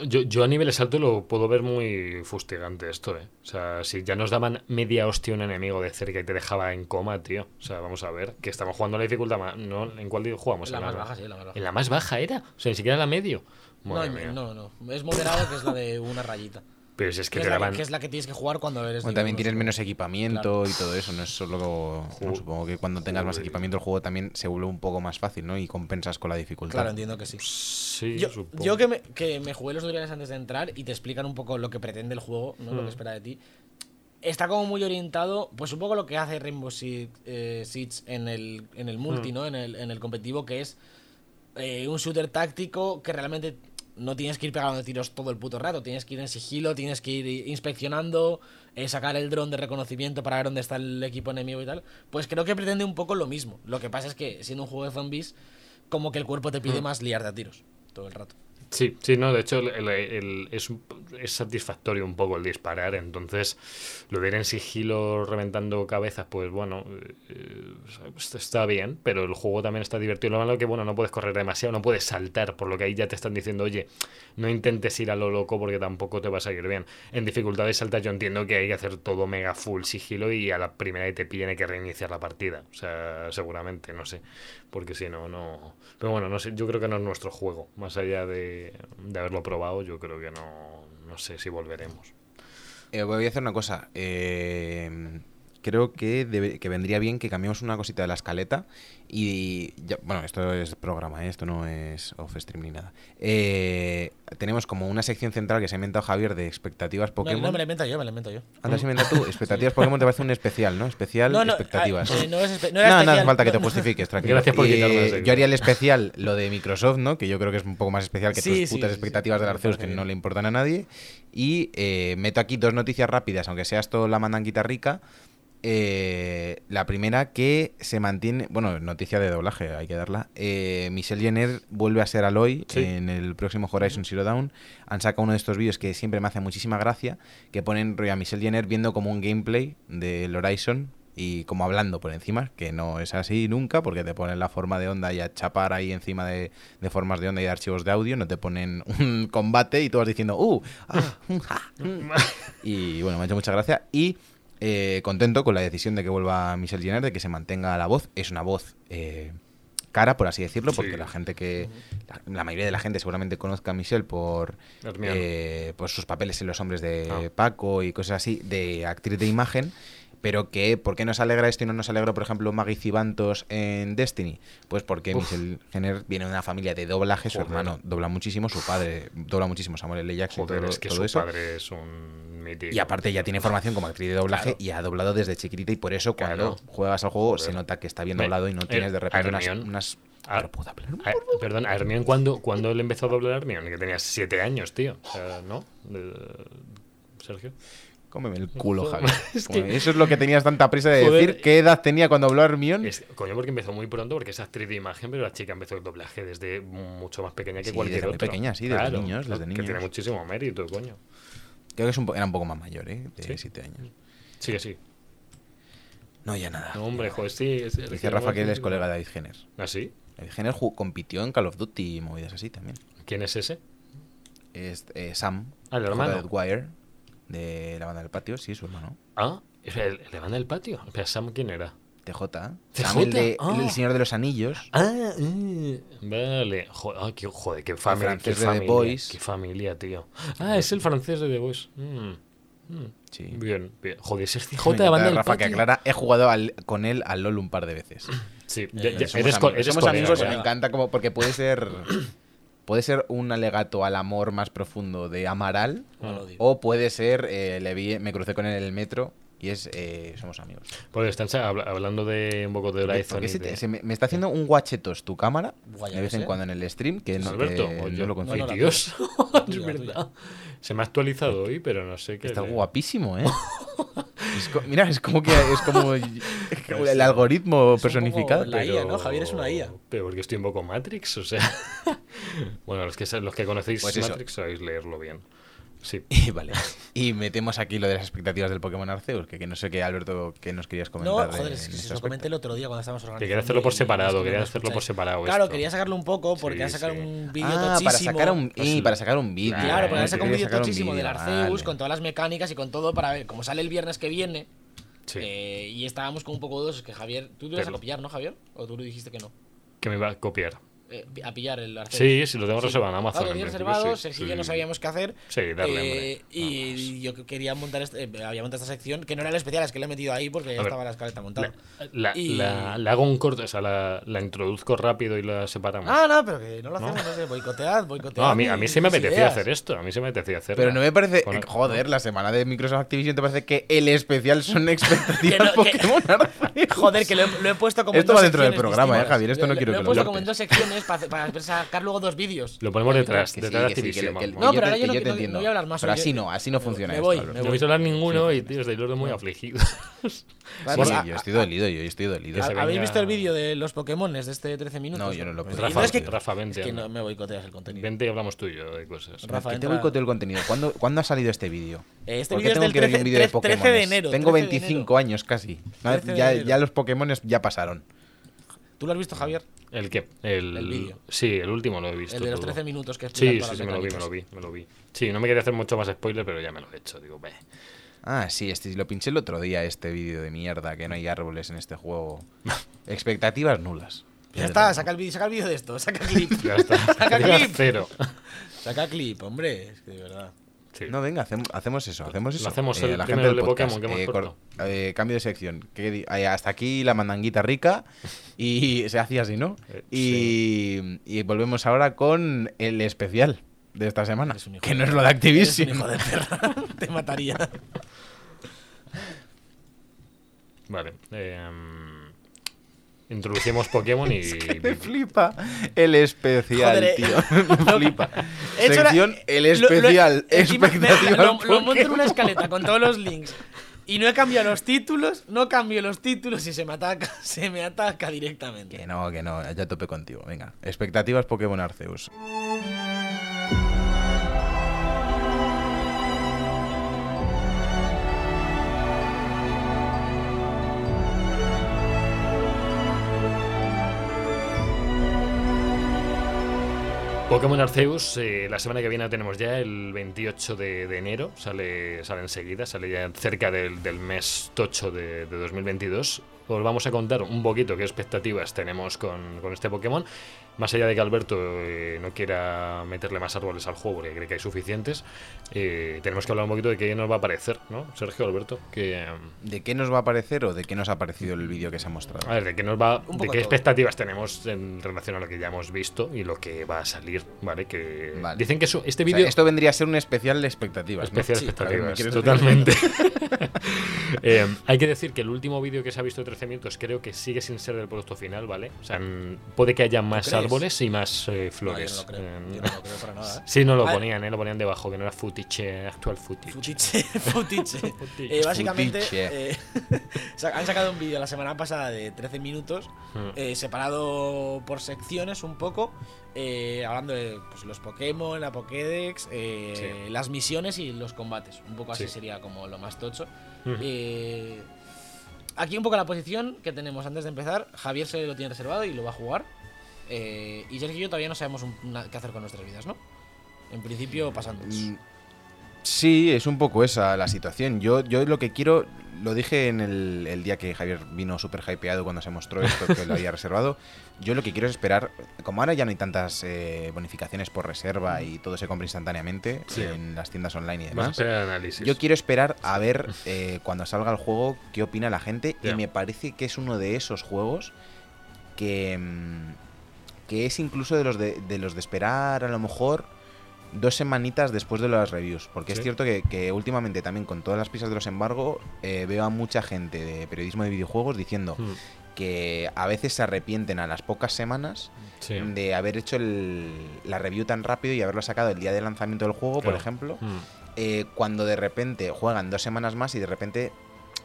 Yo, yo a niveles altos lo puedo ver muy fustigante esto, ¿eh? O sea, si ya nos daban media hostia un enemigo de cerca y te dejaba en coma, tío. O sea, vamos a ver, que estamos jugando la dificultad más... ¿no? ¿En cuál jugamos? La En más baja, sí, la más baja. ¿En la más baja era? O sea, ni siquiera la medio. No, mía. no, no. Es moderado, que es la de una rayita. Pero si es que Que te es, la, daban... que es la que tienes que jugar cuando eres. Bueno, también tienes menos equipamiento y todo eso, no es solo... supongo que cuando tengas más equipamiento el juego también se vuelve un poco más fácil, ¿no? Y compensas con la dificultad. Claro, entiendo que sí. Sí, Yo, supongo. yo que, me, que me jugué los tutoriales antes de entrar y te explican un poco lo que pretende el juego, ¿no? lo que espera de ti. Está como muy orientado, pues un poco lo que hace Rainbow Six, eh, Siege en el, en el multi, Mm. ¿no? En el, en el competitivo, que es eh, un shooter táctico que realmente no tienes que ir pegando tiros todo el puto rato, tienes que ir en sigilo, tienes que ir inspeccionando, eh, sacar el dron de reconocimiento para ver dónde está el equipo enemigo y tal. Pues creo que pretende un poco lo mismo. Lo que pasa es que siendo un juego de zombies, como que el cuerpo te pide Mm. más liarte a tiros todo el rato. Sí, sí, no, de hecho el- es, satisfactorio un poco el disparar, entonces lo de ir en sigilo reventando cabezas, pues bueno, eh, está bien, pero el juego también está divertido. Lo malo es que, bueno, no puedes correr demasiado, no puedes saltar, por lo que ahí ya te están diciendo, oye, no intentes ir a lo loco porque tampoco te va a salir bien. En dificultades altas yo entiendo que hay que hacer todo mega full sigilo y a la primera que te pillen hay que reiniciar la partida, o sea, seguramente, no sé, porque si no, no... Pero bueno, no sé, yo creo que no es nuestro juego, más allá de, de haberlo probado, yo creo que no, no sé si volveremos. Eh, voy a hacer una cosa. eh, creo que, debe- que vendría bien que cambiemos una cosita de la escaleta. Y ya- bueno, esto es programa, ¿eh? esto no es off stream ni nada. Eh, tenemos como una sección central que se ha inventado Javier de expectativas No, Pokémon. No, me lo invento yo, me lo invento yo. ¿te has inventado tú? Expectativas Pokémon te parece un especial, ¿no? Especial No, no, expectativas. ah, eh, no es espe- no No, era no, hace falta que te no, no. justifiques, tranquilo. Gracias por la eh. Yo haría el especial, lo de Microsoft, ¿no? Que yo creo que es un poco más especial que Sí, tus sí, putas sí, sí, expectativas sí, me Arceus que no le importan a nadie. Y eh, meto aquí dos noticias rápidas, aunque sea esto la mandanguita rica. Eh, la primera que se mantiene, bueno, noticia de doblaje, hay que darla. Eh, Michelle Jenner vuelve a ser Aloy Sí. en el próximo Horizon Zero Dawn. Han sacado uno de estos vídeos que siempre me hace muchísima gracia, que ponen a Michelle Jenner viendo como un gameplay del Horizon y como hablando por encima, que no es así nunca, porque te ponen la forma de onda y a chapar ahí encima de, de formas de onda y de archivos de audio, no te ponen un combate y tú vas diciendo, ¡uh! ah, mm, ah, mm". y bueno, me ha hecho mucha gracia. Y eh, contento con la decisión de que vuelva Michelle Jenner, de que se mantenga la voz. Es una voz eh, cara, por así decirlo, porque Sí. la gente que. La, la mayoría de la gente seguramente conozca a Michelle por, eh, por sus papeles en Los Hombres de Ah. Paco y cosas así, de actriz de imagen. Pero que, ¿por qué nos alegra esto y no nos alegra, por ejemplo, Maggie Cibantos en Destiny? Pues porque Uf. Michelle Jenner viene de una familia de doblaje, su hermano dobla muchísimo, su padre dobla muchísimo, Samuel L. Jackson, Joder, todo, es que todo su eso. padre es un mítico. Y aparte ya tiene formación como actriz de doblaje Claro. y ha doblado desde chiquitita y por eso cuando Claro. juegas al juego Joder. se nota que está bien doblado y no eh, tienes de repente unas... Unas- Ah, Pero puedo hablar un A- perdón, a Hermione, ¿cuándo, cuándo él empezó a doblar a Hermione? Que tenía siete años, tío. O sea, ¿no? De- Sergio. Cómeme el culo, Javi. es que- Eso es lo que tenías tanta prisa de Joder. decir. ¿Qué edad tenía cuando habló Hermione? Es- coño, porque empezó muy pronto, porque es actriz de imagen, pero la chica empezó el doblaje desde mucho más pequeña que Sí, cualquier desde muy otro. pequeña, sí, desde niños, desde Que niños. tiene muchísimo mérito, coño. Creo que es un po- era un poco más mayor, ¿eh? De Sí. 7 años. Sí que sí. No, ya nada. No, hombre, joder, sí. es- Dice Rafa que él es colega de David Jenner. ¿Ah, sí? David Jenner compitió en Call of Duty y movidas así también. ¿Quién es ese? Es eh, Sam, Ah, el hermano. Dwyer, de la banda del patio, sí, su hermano. Ah, ¿es el, el de banda del patio? Espera, ¿Sam quién era? TJ. TJ, Sam, el, de, ah. el Señor de los Anillos. Ah, eh, vale. Joder, ah, qué, joder, qué familia. Qué francés de The familia, Boys. qué familia, tío. Ah, es el francés de The Voice. Mm, mm. Sí. Bien, bien. Joder, ese es CJ de banda del Rafa que patio. aclara, he jugado al- con él al LOL un par de veces. Sí, ya- ya- somos eres, amigos, eres somos colega, amigos me encanta como porque puede ser puede ser un alegato al amor más profundo de Amaral No o puede ser eh, le vi, me crucé con él en el metro y es eh, somos amigos. Pues están habla- hablando de un poco de ¿Por Horizon te- se me, me está haciendo un guachetos tu cámara de vez en cuando en el stream que no, Alberto, que yo. lo consigo. No, Dios, es verdad. Se me ha actualizado hoy, pero no sé qué. Está le- guapísimo, ¿eh? Es mira, es como que es como el algoritmo personificado. la Pero- IA, ¿no? Javier es una IA. Pero porque estoy un poco Matrix, o sea. bueno, los que, los que conocéis Pues. Matrix sabéis leerlo bien. Sí. Y vale. Y metemos aquí lo de las expectativas del Pokémon Arceus, que, que no sé qué, Alberto, que nos querías No, comentar. joder, en es que este se lo comenté el otro día cuando estábamos organizando. Que quería hacerlo por y- separado, quería no hacerlo por escucháis. separado. Claro, esto. quería sacarlo un poco porque Sí, ha sacado sí. un vídeo Ah, tochísimo. para sacar un, Pues y para sacar un vídeo. Claro, para eh, sacar un vídeo un tochísimo del Arceus vale. con todas las mecánicas y con todo para ver cómo sale el viernes que viene. Sí. Eh, y estábamos con un poco dudosos que Javier. ¿Tú lo ibas a copiar, no, Javier? ¿O tú le dijiste que no? Que me iba a copiar. Eh, a pillar el Arceus. Sí, sí, lo tengo reservado en Amazon. Lo principio, reservado, sí, sí. yo no sabíamos qué hacer. Sí, darle, Eh, y yo quería montar este, eh, había montado esta sección, que no era la especial, es que le he metido ahí porque ya ver, estaba la escaleta montada. La, la, Y- la- la hago un corte, o sea, la, la introduzco rápido y la separamos. Ah, no, pero que no lo hacemos, no sé, boicotead, boicotead. no, a mí, a mí sí me apetecía ideas. hacer esto. A mí sí me apetecía hacerlo. Pero no me parece. Bueno, joder, la semana de Microsoft Activision te parece que el especial son Que expectativas no, Pokémon? Joder, que lo he, lo he puesto como en Esto va dentro del programa, eh. Javier, esto no quiero lo que he lo puesto cortes. como en dos secciones para, para sacar luego dos vídeos. Lo ponemos detrás, detrás de que sí, que- Activision. que- vamos. No, pero ahora yo no yo qui- te no- entiendo. no voy a hablar más, Pero así no, así no funciona me esto, voy, Alberto. me No voy. vais a hablar ninguno y, tío, estáis los dos muy afligidos. Vale, Sí, a- yo estoy dolido, yo estoy dolido. ¿Habéis visto el vídeo de los Pokémon de este 13 minutos? No, yo no lo he visto. Rafa, no, es que, Rafa, vente. es que no me boicoteas el contenido. Vente y hablamos tú y yo de cosas. Rafa, que te boicoteo el contenido. ¿Cuándo, ¿Cuándo ha salido este vídeo? Eh, Este ¿Por qué vídeo es tengo del que ver 13, un vídeo de 13 Pokémon? de enero. Tengo 13 de 25 años casi. No, 13 ya, enero. ya los Pokémon ya pasaron. ¿Tú lo has visto, Javier? ¿El qué? El, El vídeo. Sí, el último lo he visto. El de los todo. 13 minutos que Sí, sí, sí, me lo vi, me lo vi, me lo vi. Sí, no me quería hacer mucho más spoiler, pero ya me lo he hecho. Digo, ve. Ah, sí, este, lo pinché el otro día, este vídeo de mierda, que no hay árboles en este juego. Expectativas nulas. Ya está, saca el vídeo saca el vídeo de esto, saca clip. Ya está. Saca clip. Cero. Saca clip, hombre, es que de verdad. Sí. No, venga, hacemos, hacemos eso, hacemos Lo eso. hacemos Eh, el la gente del de podcast. Pokémon que hemos Eh, eh, cambio de sección. Que eh, hasta aquí la mandanguita rica y se hacía así, ¿no? Eh, y, y volvemos ahora con el especial de esta semana, que no es lo de Activision. hijo de perra. Te mataría. Vale. eh, introducimos Pokémon y. Me flipa el especial, Joder, eh, tío. Me flipa. He el lo- lo- especial. me- expectativas Lo, lo monto en una escaleta con todos los links. Y no he cambiado los títulos, no cambio los títulos y se me ataca, se me ataca directamente. Que no, que no, ya tope contigo. Venga, expectativas Pokémon Arceus. Pokémon Arceus, eh, la semana que viene tenemos ya, el 28 de, de enero, sale, sale enseguida, sale ya cerca del, del mes tocho de, de 2022. Os vamos a contar un poquito qué expectativas tenemos con, con este Pokémon. Más allá de que Alberto eh, no quiera meterle más árboles al juego, porque cree que hay suficientes, eh, tenemos que hablar un poquito de qué nos va a parecer, ¿no? Sergio, Alberto, que... ¿De qué nos va a parecer o de qué nos ha parecido el vídeo que se ha mostrado? A ver, de qué nos va, de qué expectativas tenemos en relación a lo que ya hemos visto y lo que va a salir, ¿vale? Que Vale. dicen que eso, este O sea, vídeo esto vendría a ser un especial de expectativas. ¿no? especial Sí, expectativas, a ver, ¿me quieres totalmente. Eh, hay que decir que el último vídeo que se ha visto de 13 minutos creo que sigue sin ser del producto final, ¿vale? O sea, puede que haya más? Árboles y más eh, No, yo flores. no lo creo. Eh, Yo no lo creo para nada. ¿eh? Sí, no lo A ver. ponían, ¿eh? lo ponían debajo, que no era footage, eh, actual footage. Futiche, futiche. Eh, básicamente Futiche. eh, sa- han sacado un vídeo la semana pasada de 13 minutos, Mm. eh, separado por secciones un poco, eh, hablando de pues, los Pokémon, la Pokédex, eh, Sí. las misiones y los combates. Un poco así Sí. sería como lo más tocho. Eh, aquí un poco la posición que tenemos antes de empezar. Javier se lo tiene reservado y lo va a jugar. Eh, y Sergio y yo todavía no sabemos un- qué hacer con nuestras vidas, ¿no? En principio pasando. Mm, Sí, es un poco esa la situación. Yo, yo lo que quiero, lo dije en el, el día que Javier vino súper hypeado cuando se mostró esto, que lo había reservado. Yo lo que quiero es esperar, como ahora ya no hay tantas eh, bonificaciones por reserva y todo se compra instantáneamente Sí. en las tiendas online y Vamos a demás. Yo quiero esperar a ver eh, cuando salga el juego qué opina la gente y me parece que es uno de esos juegos que, mm, que es incluso de los de, de los de esperar a lo mejor dos semanitas después de las reviews. Porque Sí. es cierto que, que últimamente también con todas las pisas de los embargos eh, veo a mucha gente de periodismo de videojuegos diciendo Mm, que a veces se arrepienten a las pocas semanas sí. de haber hecho el- la review tan rápido y haberlo sacado el día del lanzamiento del juego, por ejemplo Mm, eh, cuando de repente juegan dos semanas más y de repente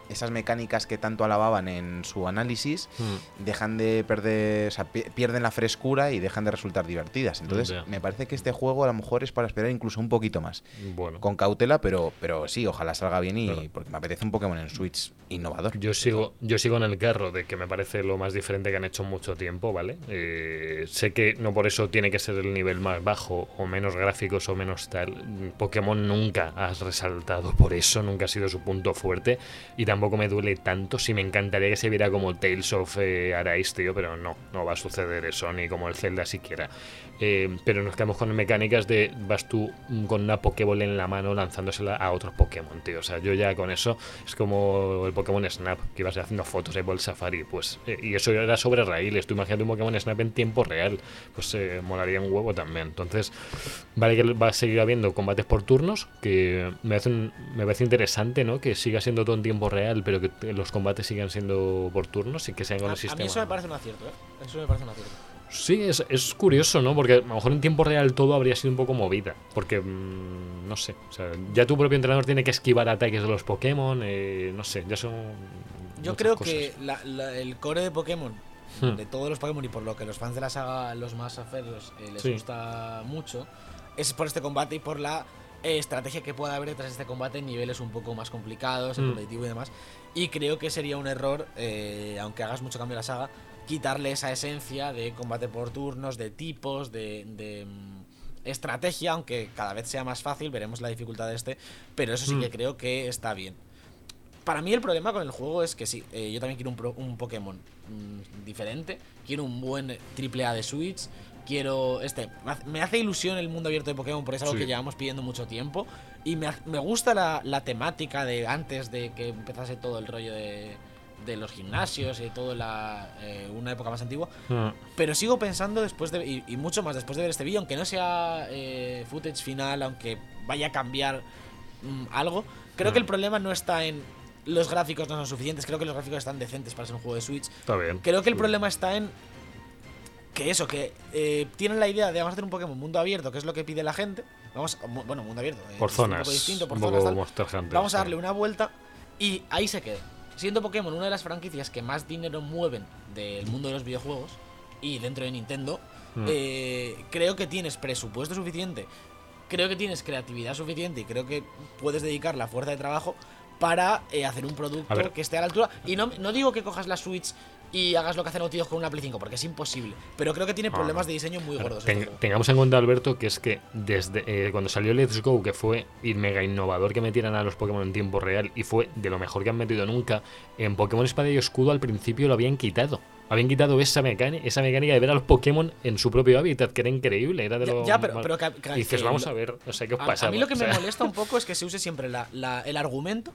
esas mecánicas que tanto alababan en su análisis mm. dejan de perder, o sea, pi- pierden la frescura y dejan de resultar divertidas. Entonces, me parece que este juego a lo mejor es para esperar incluso un poquito más. Bueno. Con cautela, pero, pero sí, ojalá salga bien y Claro. porque me apetece un Pokémon en Switch innovador. Yo sigo, yo sigo en el carro de que me parece lo más diferente que han hecho en mucho tiempo, ¿vale? Eh, sé que no por eso tiene que ser el nivel más bajo o menos gráficos o menos tal. Pokémon nunca has resaltado por eso, nunca ha sido su punto fuerte y tampoco me duele tanto. Sí me encantaría que se viera como Tales of eh, Arise, tío, pero no, no va a suceder eso, ni como el Zelda siquiera. Eh, pero nos quedamos con mecánicas de vas tú con una Pokéball en la mano lanzándosela a otros Pokémon, tío. O sea, yo ya con eso es como el Pokémon Snap, que ibas haciendo fotos ahí por el Safari, pues. eh, y eso era sobre raíles. Tú imagínate un Pokémon Snap en tiempo real, pues eh, molaría un huevo también. Entonces, vale que va a seguir habiendo combates por turnos, que me parece, me parece interesante, ¿no? Que siga siendo todo en tiempo real, pero que los combates sigan siendo por turnos y que sean con A, el a sistema. mí eso me parece un acierto, ¿eh? Eso me parece un acierto. Sí, es, es curioso, ¿no? Porque a lo mejor en tiempo real todo habría sido un poco movida. Porque, mm, no sé, o sea, ya tu propio entrenador tiene que esquivar ataques de los Pokémon, eh, no sé, ya son. Yo creo cosas. que la- la- el core de Pokémon, Hmm. de todos los Pokémon y por lo que los fans de la saga, los más aferros, eh, les Sí. gusta mucho, es por este combate y por la estrategia que pueda haber detrás de este combate en niveles un poco más complicados, en Hmm. competitivo y demás. Y creo que sería un error, eh, aunque hagas mucho cambio a la saga, quitarle esa esencia de combate por turnos, de tipos, de, de, mm, estrategia, aunque cada vez sea más fácil, veremos la dificultad de este, pero eso sí Hmm. que creo que está bien. Para mí el problema con el juego es que sí, eh, yo también quiero un, pro- un Pokémon mm, diferente, quiero un buen triple A de Switch, quiero este, me hace- ilusión el mundo abierto de Pokémon porque es algo Sí. que llevamos pidiendo mucho tiempo y me, me gusta la, la temática de antes de que empezase todo el rollo de, de los gimnasios y todo la eh, una época más antigua, Mm, pero sigo pensando después de. Y, y mucho más después de ver este vídeo, aunque no sea eh, footage final, aunque vaya a cambiar mm, algo. Creo Mm. que el problema no está en. Los gráficos no son suficientes. Creo que los gráficos están decentes para ser un juego de Switch. está bien. Creo que el problema está en. Que eso, que eh, tienen la idea de vamos a hacer un Pokémon mundo abierto, que es lo que pide la gente. Vamos, bueno, mundo abierto. eh, Por zonas. Un poco distinto, por zonas. tal. Hunter, Vamos a darle una vuelta y ahí se queda. Siendo Pokémon una de las franquicias que más dinero mueven del mundo de los videojuegos y dentro de Nintendo, Mm. eh, creo que tienes presupuesto suficiente, creo que tienes creatividad suficiente y creo que puedes dedicar la fuerza de trabajo para eh, hacer un producto que esté a la altura. Y no, no digo que cojas la Switch y hagas lo que hacen tíos con una Play 5, porque es imposible. Pero creo que tiene No, problemas de diseño muy gordos. ten- tengamos en cuenta, Alberto, que es que desde eh, cuando salió Let's Go, que fue mega innovador que metieran a los Pokémon en tiempo real y fue de lo mejor que han metido nunca, en Pokémon Espada y Escudo al principio lo habían quitado. Habían quitado esa mecánica, esa mecánica de ver a los Pokémon en su propio hábitat, que era increíble, era de Ya- lo ya, pero- que- que- y dices, que vamos a ver, o sea, ¿qué os pasa? A, mí lo que O me molesta un poco es que se use siempre la- la- el argumento,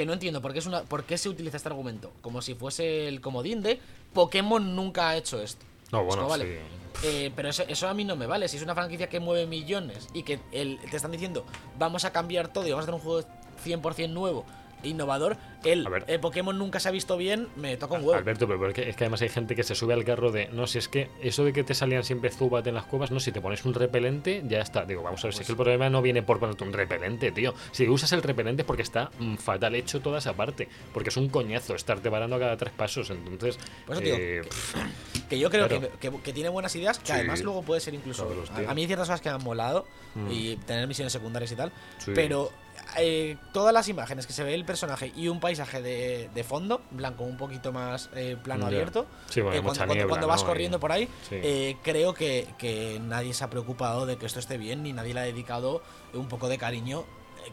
que no entiendo por qué, es una, por qué se utiliza este argumento, como si fuese el comodín de Pokémon nunca ha hecho esto. No, bueno, como, vale, sí. eh, pero eso, eso a mí no me vale. Si es una franquicia que mueve millones y que el- te están diciendo vamos a cambiar todo y vamos a hacer un juego 100% nuevo innovador. El A eh, Pokémon nunca se ha visto bien, me toca un huevo. Alberto, pero porque es que además hay gente que se sube al carro de, no, si es que eso de que te salían siempre Zubat en las cuevas, no, si te pones un repelente, ya está. Digo, vamos a ver, si es que el problema no viene por ponerte un repelente, tío. Si usas el repelente es porque está mm, fatal hecho toda esa parte, porque es un coñazo estarte parando cada tres pasos, entonces... Por eso, tío, eh, Que yo creo Claro. que, que- que tiene buenas ideas, que Sí. además luego puede ser incluso. A, a mí hay ciertas cosas que me han molado Mm. y tener misiones secundarias y tal. Sí. Pero eh, todas las imágenes que se ve el personaje y un paisaje de, de fondo, blanco, un poquito más eh, plano abierto. Sí, bueno, eh, cuando, niebla, vas ¿no? corriendo por ahí, Sí. creo que, que nadie se ha preocupado de que esto esté bien, ni nadie le ha dedicado un poco de cariño.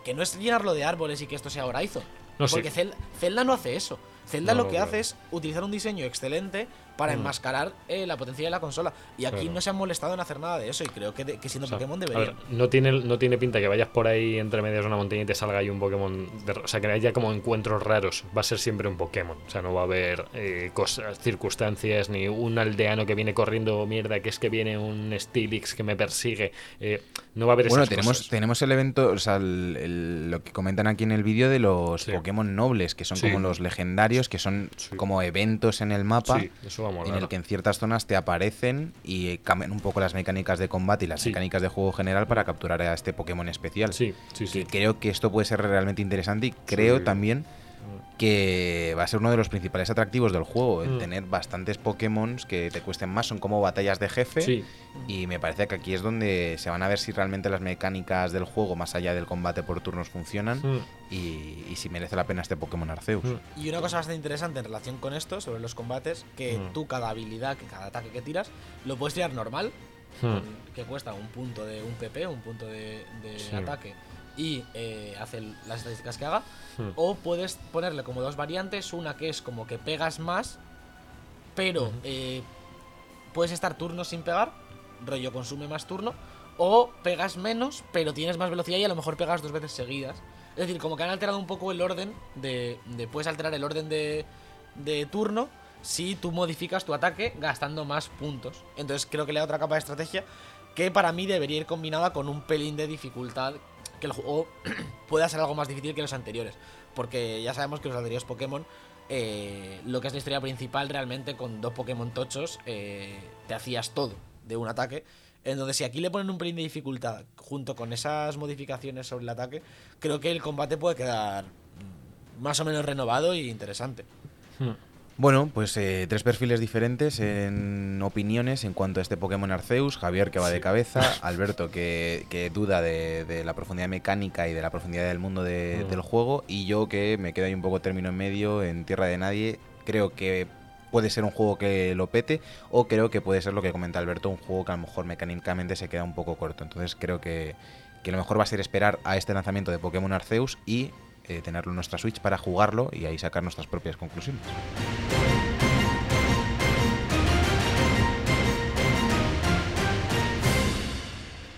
Que no es llenarlo de árboles y que esto sea Horizon. No, porque Zel- Zelda no hace eso. Zelda No, lo que claro. hace es utilizar un diseño excelente para Mm. enmascarar eh, la potencia de la consola. Y aquí Claro. no se han molestado en hacer nada de eso. Y creo que, de- que siendo O sea, Pokémon a deberían. ver, no tiene, no tiene pinta que vayas por ahí entre medias de una montaña y te salga ahí un Pokémon. de- o sea, que haya como encuentros raros. Va a ser siempre un Pokémon. O sea, no va a haber eh, cosas, circunstancias, ni un aldeano que viene corriendo mierda, que es que viene un Steelix que me persigue. eh, no va a haber Bueno, esas tenemos, cosas. tenemos el evento, o sea, el- el- lo que comentan aquí en el vídeo de los Sí. Pokémon nobles, que son Sí. como los legendarios, que son Sí. como eventos en el mapa. Sí, eso va a en el que en ciertas zonas te aparecen y cambian un poco las mecánicas de combate y las Sí. mecánicas de juego general para capturar a este Pokémon especial. Sí, sí, Que sí. creo que esto puede ser realmente interesante y creo Sí. también que va a ser uno de los principales atractivos del juego, el Mm. tener bastantes Pokémon que te cuesten más, son como batallas de jefe. Sí, Y me parece que aquí es donde se van a ver si realmente las mecánicas del juego, más allá del combate por turnos, funcionan Mm, y, y si merece la pena este Pokémon Arceus. mm. Y una cosa bastante interesante en relación con esto, sobre los combates, que Mm. tú cada habilidad, que cada ataque que tiras, lo puedes tirar normal, Mm. con- que cuesta un punto de un PP, un punto de, de Sí. ataque, y eh, hace las estadísticas que haga. Mm. O puedes ponerle como dos variantes, una que es como que pegas más, pero eh, puedes estar turnos sin pegar, rollo consume más turno, o pegas menos, pero tienes más velocidad y a lo mejor pegas dos veces seguidas. Es decir, como que han alterado un poco el orden de, de- puedes alterar el orden de, de turno si tú modificas tu ataque gastando más puntos. Entonces creo que le da otra capa de estrategia que para mí debería ir combinada con un pelín de dificultad que el juego pueda ser algo más difícil que los anteriores. Porque ya sabemos que los anteriores Pokémon, eh, lo que es la historia principal, realmente con dos Pokémon tochos, eh, te hacías todo de un ataque. Entonces, si aquí le ponen un pelín de dificultad junto con esas modificaciones sobre el ataque, creo que el combate puede quedar más o menos renovado y interesante. Mm. Bueno, pues eh, tres perfiles diferentes en opiniones en cuanto a este Pokémon Arceus. Javier que va de cabeza, Alberto que, que duda de, de la profundidad mecánica y de la profundidad del mundo de- Mm. del juego. Y yo que me quedo ahí un poco término en medio, en tierra de nadie. Creo que puede ser un juego que lo pete o creo que puede ser lo que comenta Alberto, un juego que a lo mejor mecánicamente se queda un poco corto. Entonces creo que, que lo mejor va a ser esperar a este lanzamiento de Pokémon Arceus y eh, tenerlo en nuestra Switch para jugarlo y ahí sacar nuestras propias conclusiones.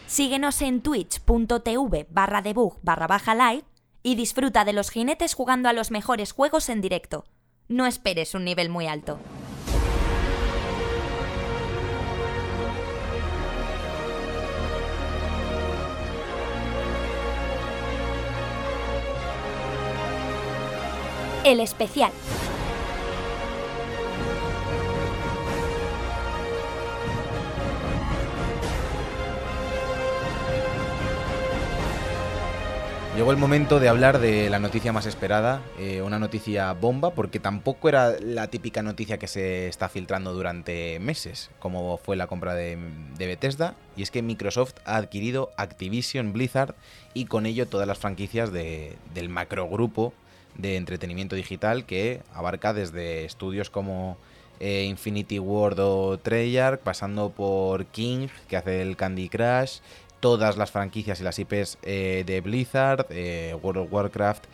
Síguenos en twitch.tv barra debug barra baja live y disfruta de los jinetes jugando a los mejores juegos en directo. No esperes un nivel muy alto. El especial. Llegó el momento de hablar de la noticia más esperada, eh, una noticia bomba, porque tampoco era la típica noticia que se está filtrando durante meses, como fue la compra de, Bethesda, y es que Microsoft ha adquirido Activision Blizzard y con ello todas las franquicias de- del macrogrupo de entretenimiento digital que abarca desde estudios como eh, Infinity Ward o Treyarch, pasando por King, que hace el Candy Crush, todas las franquicias y las IPs eh, de Blizzard, eh, World of Warcraft,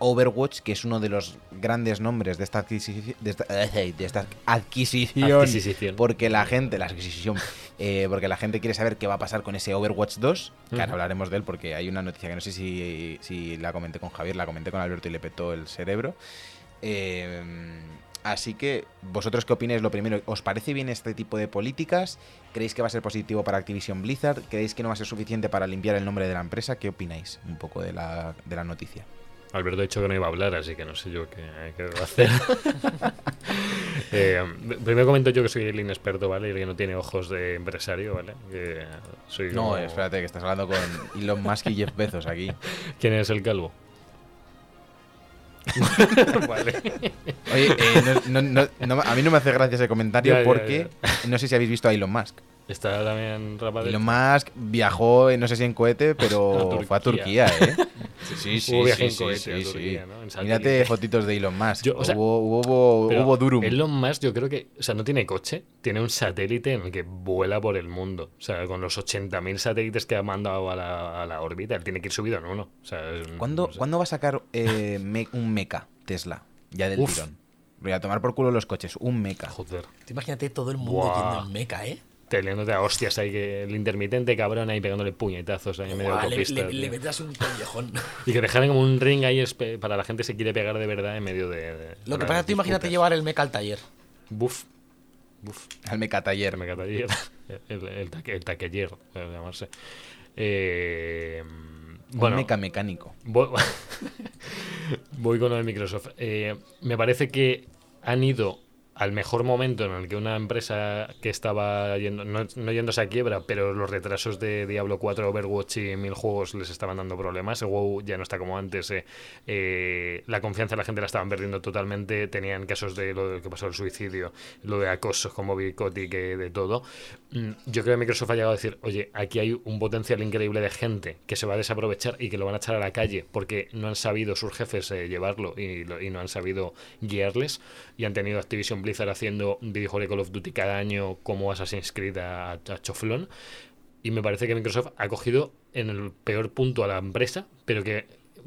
Overwatch, que es uno de los grandes nombres de esta, adquisici- de esta, de esta adquisición, Adquisición. porque la gente, la adquisición, eh, porque la gente quiere saber qué va a pasar con ese Overwatch 2, que ahora hablaremos de él porque hay una noticia que no sé si, si la comenté con Javier, la comenté con Alberto y le petó el cerebro. Eh, así que, ¿vosotros qué opináis? Lo primero, ¿os parece bien este tipo de políticas? ¿Creéis que va a ser positivo para Activision Blizzard? ¿Creéis que no va a ser suficiente para limpiar el nombre de la empresa? ¿Qué opináis un poco de la, de la noticia? Alberto ha dicho que no iba a hablar, así que no sé yo qué, qué debo hacer. Eh, primero comento yo que soy el inexperto, ¿vale? Y que no tiene ojos de empresario, ¿vale? Que soy No, como- espérate, que estás hablando con Elon Musk y Jeff Bezos aquí. ¿Quién es el calvo? vale. Oye, eh, no- no- no- a mí no me hace gracia ese comentario Ya, ya, porque no sé si habéis visto a Elon Musk. Está también rapadito. Elon Musk viajó, eh, no sé si en cohete, A pero fue a Turquía, ¿eh? Sí, sí, Hubo sí, viaje en sí, cohete sí, a sí. Turquía, ¿no? En Mírate fotitos de Elon Musk. Yo, o sea, hubo, hubo, hubo Durum. Elon Musk yo creo que, o sea, no tiene coche, tiene un satélite en el que vuela por el mundo. O sea, con los 80.000 satélites que ha mandado a la, a la órbita, él tiene que ir subido en uno. O sea, es- ¿Cuándo, no sé. ¿cuándo va a sacar eh, me- un meca Tesla? Ya del Uf. tirón. Voy a tomar por culo los coches. Un meca. Joder, imagínate todo el mundo Buah. yendo en meca, ¿eh? Teniéndote a hostias ahí, que el intermitente cabrón ahí pegándole puñetazos ahí en medio de le, le- le metas un collejón. Y que dejaran como un ring ahí para la gente que se quiere pegar de verdad en medio de. de- Lo que pasa es que tú imagínate llevar el meca al taller. Buf. Buf. Al meca taller. Me taller. El, el, taque- el taqueller, debe llamarse. Eh, Un bueno, meca mecánico. voy, voy con lo de Microsoft. Eh, me parece que han ido al mejor momento en el que una empresa que estaba yendo, no, no yéndose a quiebra, pero los retrasos de Diablo 4, Overwatch y mil juegos les estaban dando problemas. El WoW ya no está como antes. eh, eh, la confianza de la gente la estaban perdiendo totalmente. Tenían casos de lo que pasó el suicidio, lo de acosos como Bicotti, que de todo. Mm, Yo creo que Microsoft ha llegado a decir, oye, aquí hay un potencial increíble de gente que se va a desaprovechar y que lo van a echar a la calle porque no han sabido sus jefes eh, llevarlo y, y no han sabido guiarles y han tenido Activision Blizzard haciendo un de Call of Duty cada año como Assassin's Creed a, a choflón. Y me parece que Microsoft ha cogido en el peor punto a la empresa pero que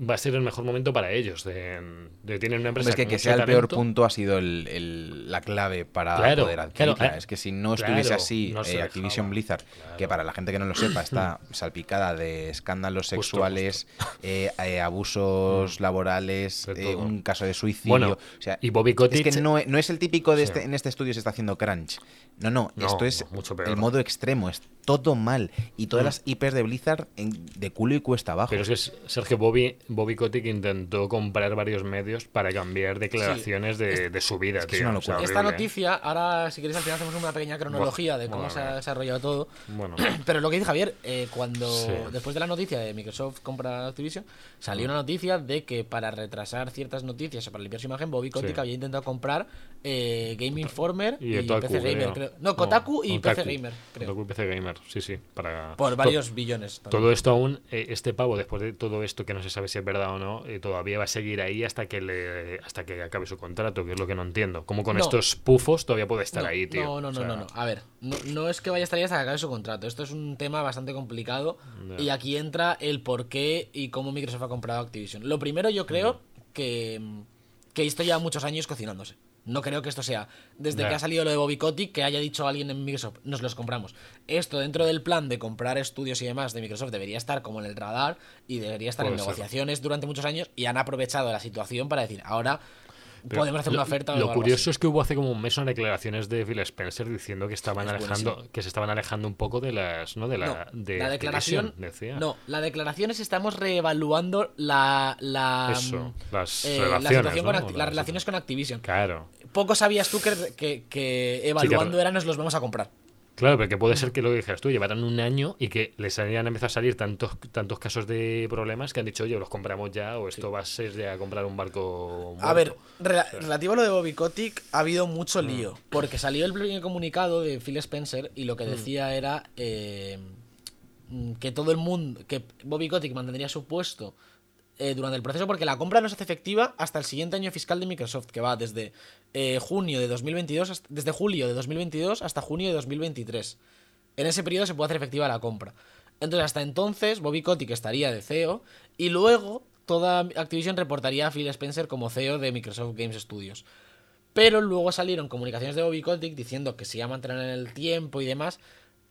va a ser el mejor momento para ellos de, de tienen una empresa Es que que sea el peor punto ha sido el- el- la clave para Claro, poder adquirirla. claro, es que si no claro, estuviese así, no eh, Activision Blizzard, que para la gente que no lo sepa está salpicada de escándalos Justo, sexuales, eh, eh, abusos laborales, eh, todo. un caso de suicidio. Bueno, o sea, y Bobby Kotick es que no, es- no es el típico de Sí. este, en este estudio se está haciendo crunch. No, no, No, esto es mucho peor. el modo extremo, es todo mal. Y todas Mm. las IPs de Blizzard en- de culo y cuesta abajo. Pero es que Sergio Bobby, Bobby Kotick intentó comprar varios medios para cambiar declaraciones de, de su vida, es que es tío. una O sea, locura. Esta noticia, ahora si queréis al final hacemos una pequeña cronología de cómo se ha desarrollado todo. Bueno, Pero lo que dice Javier, eh, cuando Sí. después de la noticia de Microsoft compra Activision, salió una noticia de que para retrasar ciertas noticias o para limpiar su imagen, Bobby Kotick Sí. había intentado comprar eh, Game Informer y, PC Gamer, creo. creo. No, Kotaku y. PC Gamer, creo. Otaku y PC Gamer, sí, sí. Para... Por to- varios billones. también. Todo esto aún, eh, este pavo, después de todo esto que no se sabe si es verdad o no, eh, todavía va a seguir ahí hasta que le, hasta que acabe su contrato, que es lo que no entiendo. Como con No. estos pufos todavía puede estar no, ahí, tío. No, no, O no, sea, no, no. A ver, no, es que vaya a estar ahí hasta que acabe su contrato. Esto es un tema bastante complicado. Y aquí entra el por qué y cómo Microsoft ha comprado Activision. Lo primero, yo creo que, que esto lleva muchos años cocinándose. No creo que esto sea, desde que ha salido lo de Bobby Kotick, que haya dicho alguien en Microsoft, nos los compramos. Esto dentro del plan de comprar estudios y demás de Microsoft debería estar como en el radar y debería estar en ser. negociaciones durante muchos años y han aprovechado la situación para decir, ahora Pero podemos hacer lo- una oferta. Lo curioso es que hubo hace como un mes unas declaraciones de Phil Spencer diciendo que estaban Es alejando, buenísimo. que se estaban alejando un poco de las, ¿no? De la, No, de la declaración. Decía. No, la declaración es estamos reevaluando la. la Eso, las eh, las relaciones con Activision. Claro. Poco sabías tú que, que, que evaluando claro. era nos los vamos a comprar. Claro, porque puede ser que lo que dijeras tú, llevaran un año y que les hayan empezado a salir tantos, tantos casos de problemas que han dicho, oye, los compramos ya o esto va a ser ya comprar un barco. A ver, muerto". rela- relativo a lo de Bobby Kotick, ha habido Mm. mucho lío. Porque salió el primer comunicado de Phil Spencer y lo Mm. que decía era eh, mm, que todo el mundo, que Bobby Kotick mantendría su puesto eh, durante el proceso porque la compra no se hace efectiva hasta el siguiente año fiscal de Microsoft, que va desde eh, junio de 2022, hasta- desde julio de 2022 hasta junio de 2023. En ese periodo se puede hacer efectiva la compra. Entonces, hasta entonces, Bobby Kotick estaría de CEO y luego toda Activision reportaría a Phil Spencer como CEO de Microsoft Games Studios. Pero luego salieron comunicaciones de Bobby Kotick diciendo que se iba a mantener en el tiempo y demás.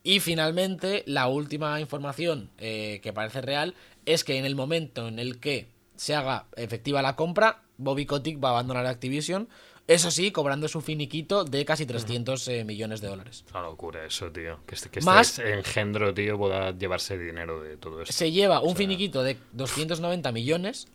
Y finalmente, la última información eh, que parece real es que en el momento en el que se haga efectiva la compra, Bobby Kotick va a abandonar Activision. Eso sí, cobrando su finiquito de casi 300 eh, millones de dólares. Es una locura eso, tío. Que este, que Más- este engendro, tío, pueda llevarse dinero de todo esto. Se lleva un sea- finiquito de 290 millones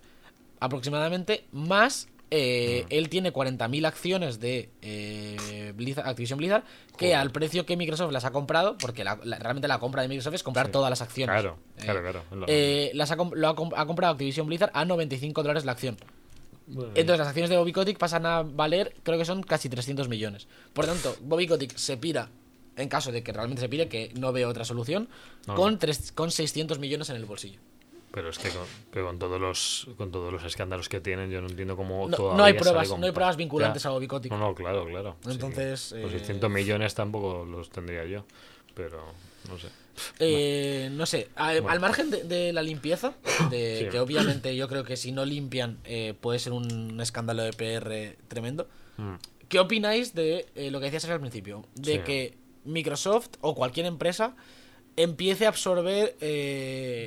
aproximadamente, más eh, él tiene 40.000 acciones de eh, Blizzard- Activision Blizzard que Joder. al precio que Microsoft las ha comprado, porque la- la- realmente la compra de Microsoft es comprar todas las acciones. Claro, Eh, claro, claro. Lo- eh, las ha, lo ha comprado Activision Blizzard a 95 dólares la acción. Bueno, Entonces las acciones de Bobby Kotick pasan a valer, creo que son casi 300 millones. Por tanto, Bobby Kotick se pira, en caso de que realmente se pire, que no veo otra solución, No, con, no. tres- con 600 millones en el bolsillo. Pero es que con, pero con todos los con todos los escándalos que tienen, yo no entiendo cómo No, todavía no hay pruebas, no hay pruebas vinculantes Ya. a Bobby Kotick. No, no, claro, claro. Entonces, eh, 600 millones tampoco los tendría yo, pero no sé. Eh, no sé, a- Bueno. al margen de, de la limpieza, de Sí. que obviamente yo creo que si no limpian eh, puede ser un escándalo de PR tremendo. Mm. ¿Qué opináis de eh, lo que decías al principio? De Sí. que Microsoft o cualquier empresa empiece a absorber,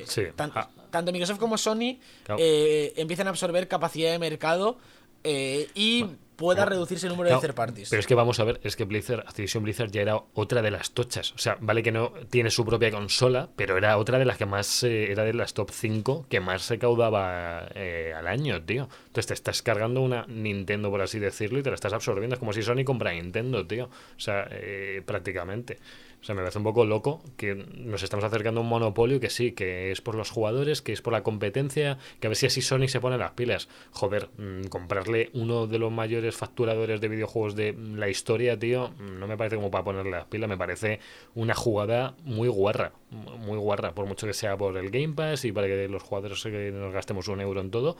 Sí. tan- Ah. tanto Microsoft como Sony Claro. empiecen a absorber capacidad de mercado y pueda reducirse el número de third parties. Pero es que vamos a ver, es que Blizzard, Activision Blizzard ya era otra de las tochas. O sea, vale que no tiene su propia consola, pero era otra de las que más, eh, era de las top 5 que más recaudaba eh, al año, tío. Entonces te estás cargando una Nintendo, por así decirlo, y te la estás absorbiendo. Es como si Sony compra Nintendo, tío. O sea, eh, prácticamente. O sea, me parece un poco loco que nos estamos acercando a un monopolio que sí, que es por los jugadores, que es por la competencia, que a ver si así Sony se pone las pilas. Joder, mm, comprarle uno de los mayores facturadores de videojuegos de la historia, tío, mm, no me parece como para ponerle las pilas, me parece una jugada muy guarra, mu- muy guarra, por mucho que sea por el Game Pass y para que los jugadores nos gastemos un euro en todo.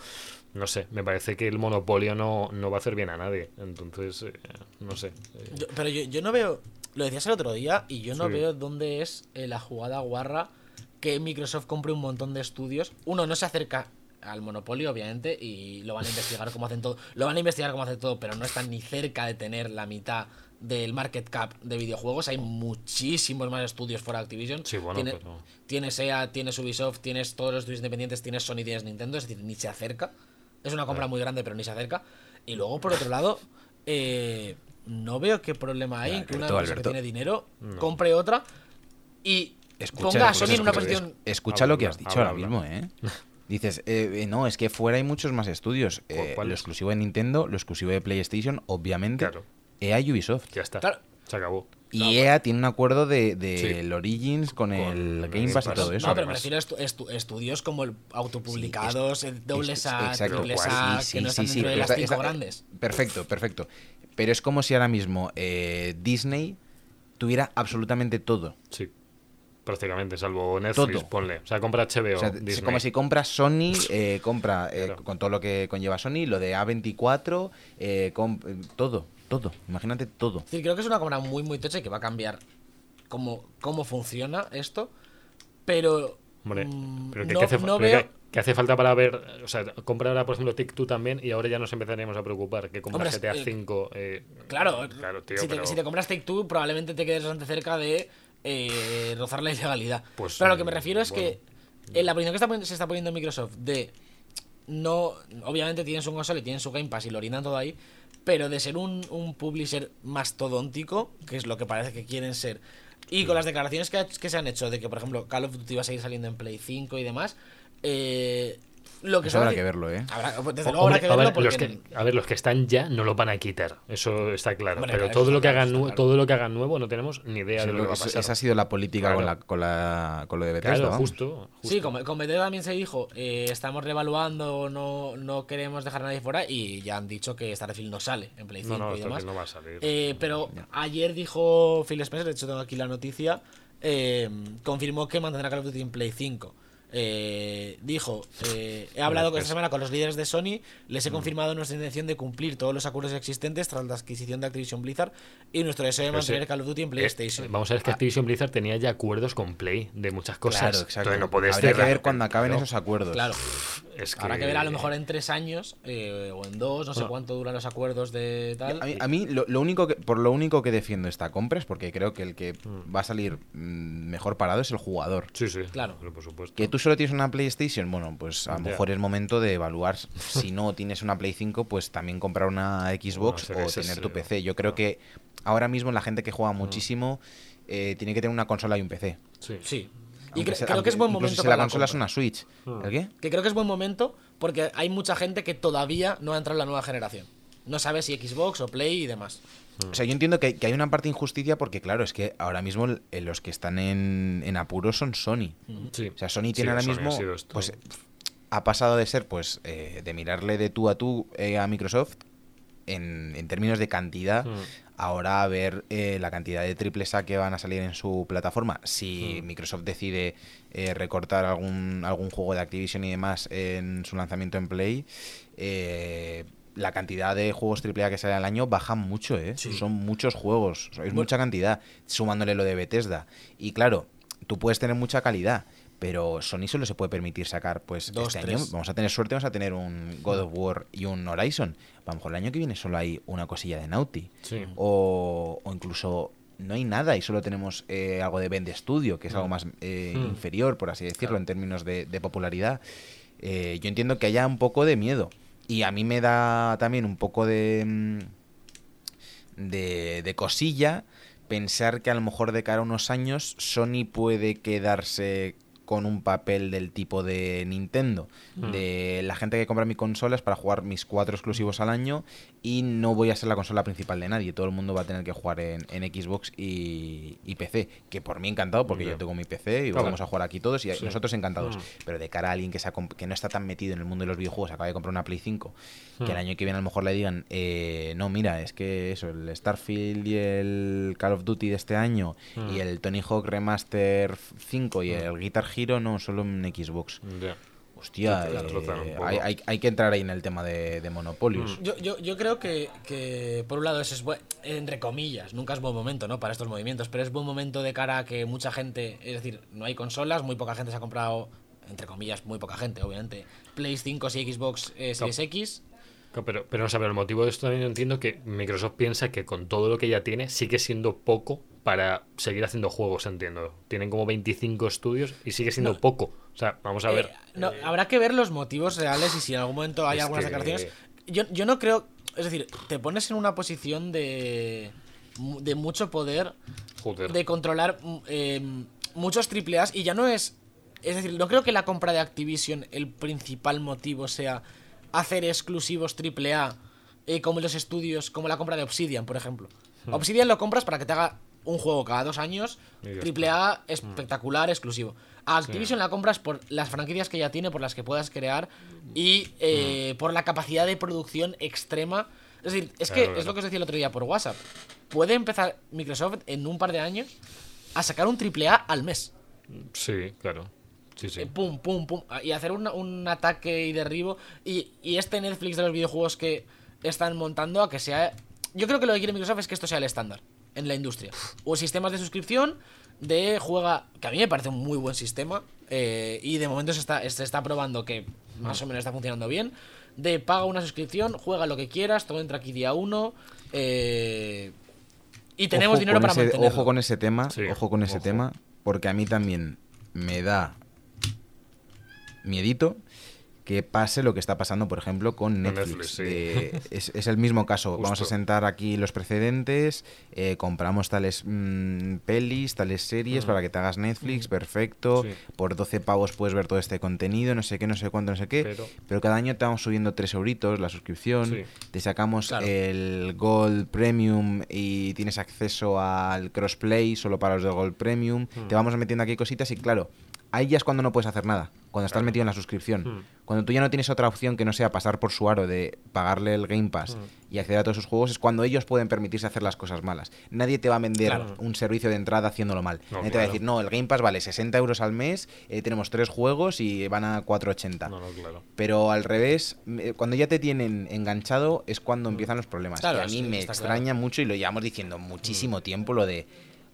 No sé, me parece que el monopolio no, no va a hacer bien a nadie. Entonces, eh, no sé. eh, pero yo, yo no veo. Lo decías el otro día y yo no Sí. veo dónde es eh, la jugada guarra que Microsoft compre un montón de estudios. Uno no se acerca al monopolio, obviamente, y lo van a investigar como hacen todo. Lo van a investigar como hacen todo, pero no están ni cerca de tener la mitad del market cap de videojuegos. Hay muchísimos más estudios fuera de Activision. Sí, bueno, Tiene- pero- Tienes EA, tienes Ubisoft, tienes todos los estudios independientes, tienes Sony, tienes Nintendo, es decir, ni se acerca. Es una compra Claro. muy grande, pero ni se acerca. Y luego, por otro lado, eh, no veo qué problema hay en que una Alberto, empresa que tiene dinero No. compre otra y Escucha, ponga a escucha, Sony en una posición. es- escucha lo que has dicho habla, ahora mismo, ¿eh? Dices, eh, no, es que fuera hay muchos más estudios. ¿Cu- Eh, lo exclusivo de Nintendo, lo exclusivo de PlayStation, obviamente. Claro. EA y Ubisoft. Ya está. Claro. Se acabó. Y No, EA tiene un acuerdo de, de Sí. el Origins con, el el Game Pass y todo eso. No, pero me además. refiero a estu- estu- estudios como el autopublicados, el doble triple pues, sí, que no sí, están sí, dentro de pero las cinco está- grandes. Perfecto, perfecto. Pero es como si ahora mismo eh, Disney tuviera absolutamente todo. Sí. Prácticamente, salvo Netflix, Todo. ponle. O sea, compra HBO. O sea, Disney. es como si compras Sony, eh, compra eh, Claro. con todo lo que conlleva Sony, lo de A24, eh, com- eh, todo, todo. Imagínate todo. Decir, creo que es una compra muy, muy tocha y que va a cambiar cómo, cómo funciona esto. Pero. Hombre, mm, pero que, no, que hace, no pero veo. Que- hace falta para ver. O sea, compra ahora, por ejemplo, Take-Two también y ahora ya nos empezaríamos a preocupar. Que compra Hombre, GTA eh, 5. eh, Claro, claro tío, si, te, pero- si te compras Two, probablemente te quedes bastante cerca de eh, rozar la ilegalidad. Pues, Pero a lo que me mm, refiero es bueno. que en la posición que está se está poniendo Microsoft de no. Obviamente tienen su consola y tienen su Game Pass y lo orientan todo ahí. Pero de ser un, un publisher mastodóntico, que es lo que parece que quieren ser, y con las declaraciones que, que se han hecho de que, por ejemplo, Call of Duty va a seguir saliendo en Play 5 y demás, eh, lo que Eso son habrá que verlo, ¿eh? Habrá- desde luego habrá que a, verlo ver, porque los que, a ver, los que están ya no lo van a quitar. Eso está claro. Hombre, pero claro, todo lo que claro, hagan claro. todo lo que hagan nuevo no tenemos ni idea de lo que va a pasar. esa ha sido la política con, la, con, la, con lo de Bethesda. Claro, justo, justo. Sí, con, con Bethesda también se dijo, eh, estamos reevaluando, no, no queremos dejar a nadie fuera y ya han dicho que Starfield no sale en Play 5 No, no, y demás. no va a salir. Eh, pero ayer dijo Phil Spencer, de hecho tengo aquí la noticia, eh, confirmó que mantendrá Call of Duty en Play 5. Eh, dijo, eh, he hablado Pues- esta semana con los líderes de Sony, les he confirmado nuestra intención de cumplir todos los acuerdos existentes tras la adquisición de Activision Blizzard y nuestro deseo de mantener Call of Duty en eh, PlayStation. vamos a ver que Activision Blizzard tenía ya acuerdos con Play de muchas cosas. Claro, exacto. Entonces no puedes Habría que ver cuando acaben No, esos acuerdos. Claro. Es que... Habrá que ver a lo mejor en tres años eh, o en dos, no sé cuánto duran los acuerdos de tal. A mí, a mí lo, lo único que, por lo único que defiendo esta compra es porque creo que el que Mm. va a salir mm, mejor parado es el jugador. Sí, sí. Claro. pero por supuesto. Que tú solo tienes una PlayStation, bueno, pues a lo mejor es momento de evaluar. Si no tienes una Play 5, pues también comprar una Xbox o tener tu PC. Yo creo que ahora mismo la gente que Mm. juega muchísimo eh, tiene que tener una consola y un PC. Sí. Sí. Y Aunque cre- sea- creo que es buen momento si para la la consola es una Switch. Hmm. ¿El qué? Que creo que es buen momento porque hay mucha gente que todavía no ha entrado en la nueva generación. No sabe si Xbox o Play y demás. O sea, yo entiendo que, que hay una parte de injusticia porque, claro, es que ahora mismo los que están en, en apuros son Sony. Sí. O sea, Sony Sí, tiene ahora Sony ha mismo. esto. Pues ha pasado de ser, pues, eh, de mirarle de tú a tú eh, a Microsoft en, en términos de cantidad. Mm. Ahora a ver eh, la cantidad de triples A que van a salir en su plataforma. Si Mm. Microsoft decide eh, recortar algún, algún juego de Activision y demás en su lanzamiento en Play, eh, la cantidad de juegos AAA que sale al año baja mucho, ¿eh? Son muchos juegos, es mucha cantidad, sumándole lo de Bethesda. Y claro, tú puedes tener mucha calidad, pero Sony solo se puede permitir sacar, pues Dos, este tres. año vamos a tener suerte, vamos a tener un God of War y un Horizon. A lo mejor el año que viene solo hay una cosilla de Naughty. Sí. O, o incluso no hay nada y solo tenemos eh, algo de Bend Studio, que es algo Mm. más eh, Mm. inferior, por así decirlo, en términos de, de popularidad. Eh, yo entiendo que haya un poco de miedo. Y a mí me da también un poco de, mm, de, de cosilla pensar que a lo mejor de cara a unos años Sony puede quedarse con un papel del tipo de Nintendo, Mm. de la gente que compra mi consola es para jugar mis cuatro exclusivos al año y no voy a ser la consola principal de nadie, todo el mundo va a tener que jugar en, en Xbox y, y PC, que por mí encantado porque yo tengo mi PC y Claro. vamos a jugar aquí todos y Sí. nosotros encantados, Mm. pero de cara a alguien que, se ha que no está tan metido en el mundo de los videojuegos, acaba de comprar una Play 5, que el Mm. año que viene a lo mejor le digan, eh, no, mira, es que eso, el Starfield y el Call of Duty de este año Mm. y el Tony Hawk Remaster 5 y el Guitar Hero no, solo en Xbox. Ya. Hostia, Sí, eh, hay, hay- hay que entrar ahí en el tema de, de monopolios. Mm. Yo, yo, yo creo que, que, por un lado, eso es buen, entre comillas, nunca es buen momento ¿no? para estos movimientos, pero es buen momento de cara a que mucha gente, es decir, no hay consolas, muy poca gente se ha comprado, entre comillas, muy poca gente, obviamente, Play 5 y Xbox eh, Series X. Claro, Pero, pero no sé, pero el motivo de esto también entiendo que Microsoft piensa que con todo lo que ya tiene sigue siendo poco para seguir haciendo juegos, entiendo. Tienen como 25 estudios y sigue siendo poco. O sea, vamos a ver. Eh, no, habrá que ver los motivos reales y si en algún momento hay algunas que- declaraciones. Yo, yo no creo. Es decir, te pones en una posición de. de mucho poder. Joder. De controlar mm, eh, muchos triple A's y ya no es. Es decir, no creo que la compra de Activision el principal motivo sea hacer exclusivos triple A eh, como los estudios, como la compra de Obsidian, por ejemplo. Obsidian lo compras para que te haga un juego cada dos años, triple A espectacular, exclusivo. A Activision la compras por las franquicias que ya tiene, por las que puedas crear y eh, por la capacidad de producción extrema. Es decir, es que Claro, es lo que os decía el otro día por WhatsApp. Puede empezar Microsoft en un par de años a sacar un triple A al mes. Sí, claro. Sí, sí. Eh, pum, pum, pum. Y hacer un, un ataque y derribo. Y, y este Netflix de los videojuegos que están montando a que sea. Yo creo que lo que quiere Microsoft es que esto sea el estándar en la industria. O sistemas de suscripción de juega. Que a mí me parece un muy buen sistema. eh, y de momento se está, se está probando que más o menos está funcionando bien. De paga una suscripción, juega lo que quieras, todo entra aquí día uno. eh, y tenemos Ojo dinero para ese- mantenerlo. Ojo con ese tema, Sí, ojo con ese ojo. tema, porque a mí también me da miedito que pase lo que está pasando, por ejemplo, con Netflix. Netflix, sí. De- es, es el mismo caso. Vamos a sentar aquí los precedentes, eh, compramos tales mm, pelis, tales series para que te hagas Netflix, perfecto. Sí. Por 12 pavos puedes ver todo este contenido, no sé qué, no sé cuánto, no sé qué. Pero- Pero, cada año te vamos subiendo 3 euritos la suscripción, Sí. te sacamos Claro. el Gold Premium y tienes acceso al crossplay solo para los del Gold Premium. Te vamos metiendo aquí cositas y claro, ahí ya es cuando no puedes hacer nada, cuando estás Claro. metido en la suscripción. Hmm. Cuando tú ya no tienes otra opción que no sea pasar por su aro de pagarle el Game Pass Hmm. y acceder a todos sus juegos, es cuando ellos pueden permitirse hacer las cosas malas. Nadie te va a vender Claro. un servicio de entrada haciéndolo mal. No, Nadie te va a decir, no, el Game Pass vale 60 euros al mes, eh, tenemos tres juegos y van a 4,80. No. Pero al revés, eh, cuando ya te tienen enganchado es cuando empiezan los problemas. Y a mí me extraña mucho y lo llevamos diciendo muchísimo tiempo lo de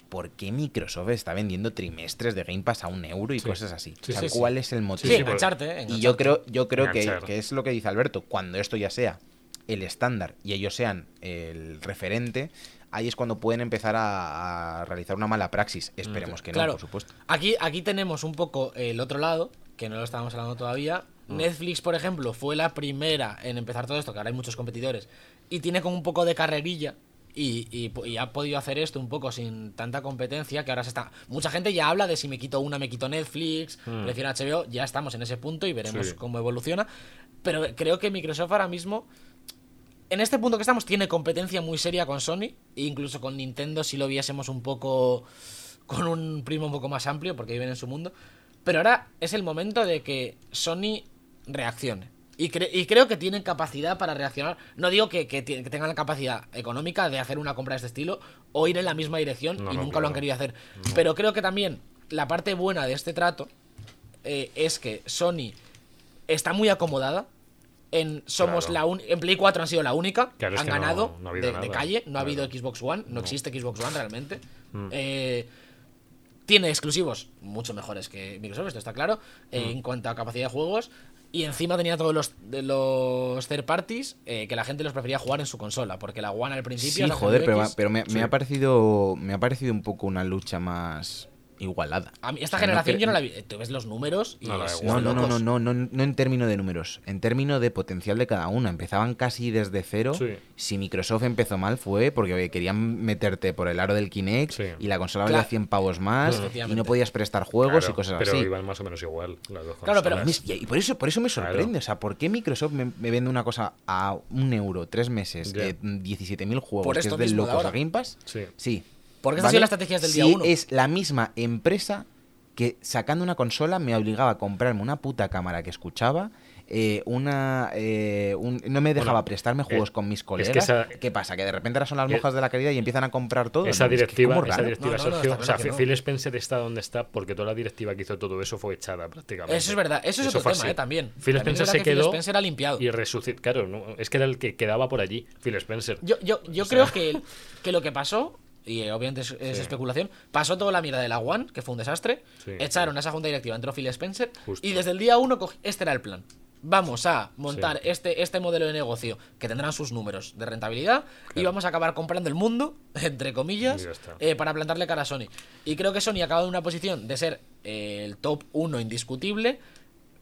por qué Microsoft está vendiendo trimestres de Game Pass a un euro y Sí. cosas así. Sí, o sea, sí. ¿cuál es el motivo? sí, engancharte, eh, y engancharte. yo creo, yo creo que, es lo que dice Alberto, cuando esto ya sea el estándar y ellos sean el referente, ahí es cuando pueden empezar a, a realizar una mala praxis. Esperemos que Claro. no, por supuesto. Aquí, aquí tenemos un poco el otro lado, que no lo estábamos hablando todavía. Mm. Netflix, por ejemplo, fue la primera en empezar todo esto, que ahora hay muchos competidores, y tiene como un poco de carrerilla y, y- y ha podido hacer esto un poco sin tanta competencia que ahora se está... Mucha gente ya habla de si me quito una, me quito Netflix, prefiero HBO, ya estamos en ese punto y veremos Sí. cómo evoluciona. Pero creo que Microsoft ahora mismo, en este punto que estamos, tiene competencia muy seria con Sony, e incluso con Nintendo si lo viésemos un poco con un primo un poco más amplio, porque viven en su mundo. Pero ahora es el momento de que Sony reaccione. Y, cre- y creo que tienen capacidad para reaccionar. No digo que, que que tengan la capacidad económica de hacer una compra de este estilo o ir en la misma dirección No, y no, nunca lo han querido hacer. Pero creo que también la parte buena de este trato eh, es que Sony está muy acomodada. En, somos Claro. la un- en Play 4 han sido la única. Claro, han ganado ha de, calle. No ha habido Xbox One. No, existe Xbox One realmente. Mm. Eh, tiene exclusivos mucho mejores que Microsoft, esto está claro, eh, Mm. en cuanto a capacidad de juegos. Y encima tenía todos los, de los third parties eh, que la gente los prefería jugar en su consola, porque la One al principio... Sí, joder, pero, pero me, me sí. ha parecido me ha parecido un poco una lucha más igualada. a mí esta O sea, no generación yo no la vi. Tú ves los números y No, es No, no, no, no, no, no, no en términos de números, en términos de potencial de cada una. Empezaban casi desde cero. Sí. Si Microsoft empezó mal fue porque oye, querían meterte por el aro del Kinect Sí. y la consola Claro. valía 100 pavos más y no podías prestar juegos Claro, y cosas pero así. iban más o menos igual las dos Claro, pero. Y por eso, por eso me Claro. sorprende. O sea, ¿por qué Microsoft me, me vende una cosa a un euro, tres meses, Ya. de 17.000 juegos, que es de mismo de locos ahora. a Game Pass? Sí. Sí. Porque esas han sido las estrategias del Sí, día uno. es la misma empresa que sacando una consola me obligaba a comprarme una puta cámara que escuchaba, eh, una eh, un- no me dejaba Bueno, prestarme juegos eh, con mis es que colegas. esa- ¿Qué pasa? Que de repente ahora son las mojas de la caridad y empiezan a comprar todo. Esa ¿no? Es que directiva, como esa directiva No, no, no, surgió. está o sea. Phil Spencer está donde está porque toda la directiva que hizo todo eso fue echada prácticamente. Eso es verdad, eso es otro fue tema, eh, también. Phil También es Spencer se que Phil quedó Spencer ha limpiado. y resucitó. Claro, no, es que era el que quedaba por allí, Phil Spencer. Yo, yo, yo creo que, que lo que pasó, y eh, obviamente es, es Sí. especulación, pasó toda la mierda de la One, que fue un desastre. Sí, echaron a esa junta directiva, entró Phil Spencer. Justo. Y desde el día uno, este era el plan. Vamos a montar Sí. este, este modelo de negocio que tendrán sus números de rentabilidad y vamos a acabar comprando el mundo, entre comillas, eh, para plantarle cara a Sony. Y creo que Sony acaba en una posición de ser eh, el top 1 indiscutible,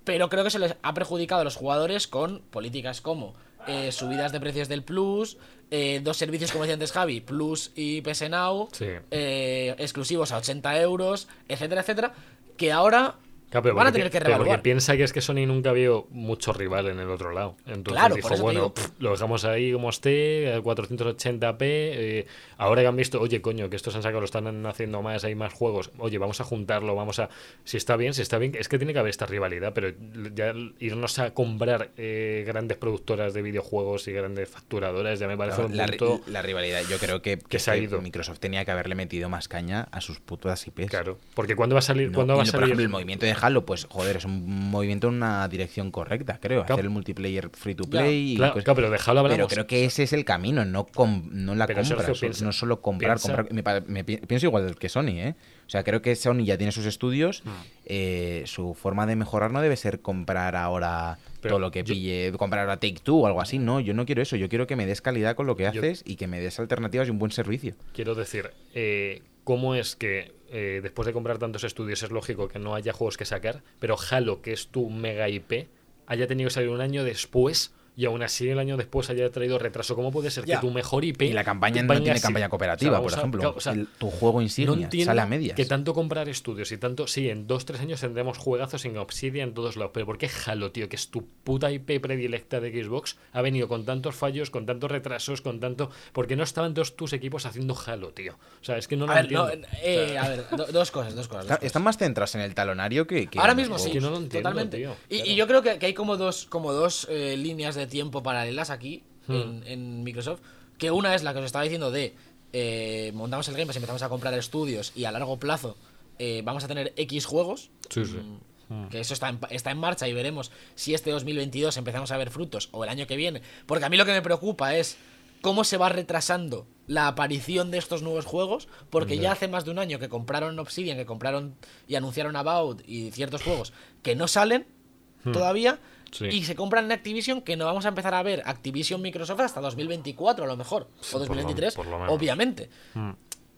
pero creo que se les ha perjudicado a los jugadores con políticas como eh, subidas de precios del Plus, eh, dos servicios, como decía antes Javi, Plus y PS Now, Sí. eh, exclusivos a 80 euros, etcétera, etcétera, que ahora Claro, pero van a tener que pero porque revaluar. piensa que es que Sony nunca vio mucho rival en el otro lado. Entonces Claro, por dijo, bueno, digo. pff, lo dejamos ahí como esté, a 480p. eh, ahora que han visto, oye, coño, que estos han sacado, lo están haciendo más, hay más juegos. Oye, vamos a juntarlo, vamos a. Si está bien, si está bien, es que tiene que haber esta rivalidad, pero ya irnos a comprar eh, grandes productoras de videojuegos y grandes facturadoras ya me parece Claro, un la, punto. la rivalidad, yo creo que, que se ha ido. Microsoft tenía que haberle metido más caña a sus putas IPs. Claro, porque cuando va a salir, No, cuando va a salir. Por ejemplo, el movimiento de Halo, pues joder, es un movimiento en una dirección correcta, creo. Claro. Hacer el multiplayer free to play y claro, claro, pero déjalo hablamos. Pero creo que ese es el camino, no, com- no la Pero, compra. Sergio, so- piensa- no solo comprar, comprar. Me, me pienso igual que Sony, ¿eh? O sea, creo que Sony ya tiene sus estudios. Mm. eh, su forma de mejorar no debe ser comprar ahora Pero todo lo que yo- pille, comprar ahora Take Two o algo así. No, yo no quiero eso. Yo quiero que me des calidad con lo que Yo- haces y que me des alternativas y un buen servicio. Quiero decir, eh, ¿cómo es que eh, después de comprar tantos estudios es lógico que no haya juegos que sacar? Pero Halo, que es tu mega IP, haya tenido que salir un año después y aún así el año después haya traído retraso. ¿Cómo puede ser Ya. que tu mejor IP... Y la campaña no tiene así? campaña O sea, cooperativa, por a- ejemplo. claro, o sea, El- tu juego no insignia entiendo sale a medias. que tanto comprar estudios y tanto... Sí, en dos, tres años tendremos juegazos en Obsidian en todos lados. Pero ¿por qué Halo, tío, que es tu puta IP predilecta de Xbox, ha venido con tantos fallos, con tantos retrasos, con tanto... ¿Por qué no estaban todos tus equipos haciendo Halo, tío? O sea, es que no lo A ver, no, entiendo. eh, O sea, a ver, do- dos cosas, dos cosas. dos Está- cosas. están más centrados en el talonario que. que Ahora mismo sí, que no lo entiendo, totalmente. tío. Y, Claro. y yo creo que, que hay como dos, como dos eh, líneas de tiempo paralelas aquí Hmm. en, en Microsoft. Que una es la que os estaba diciendo de eh, montamos el Game Pass empezamos a comprar estudios y a largo plazo eh, vamos a tener X juegos. Sí, sí. Mm, Que eso está en, está en marcha y veremos si este 2022 empezamos a ver frutos o el año que viene. Porque a mí lo que me preocupa es cómo se va retrasando la aparición de estos nuevos juegos. Porque ya hace más de un año que compraron Obsidian, que compraron y anunciaron About y ciertos juegos que no salen todavía. Sí. Y se compran en Activision, que no vamos a empezar a ver Activision Microsoft hasta 2024 a lo mejor. Sí, o por lo- 2023, por lo menos. obviamente. Mm.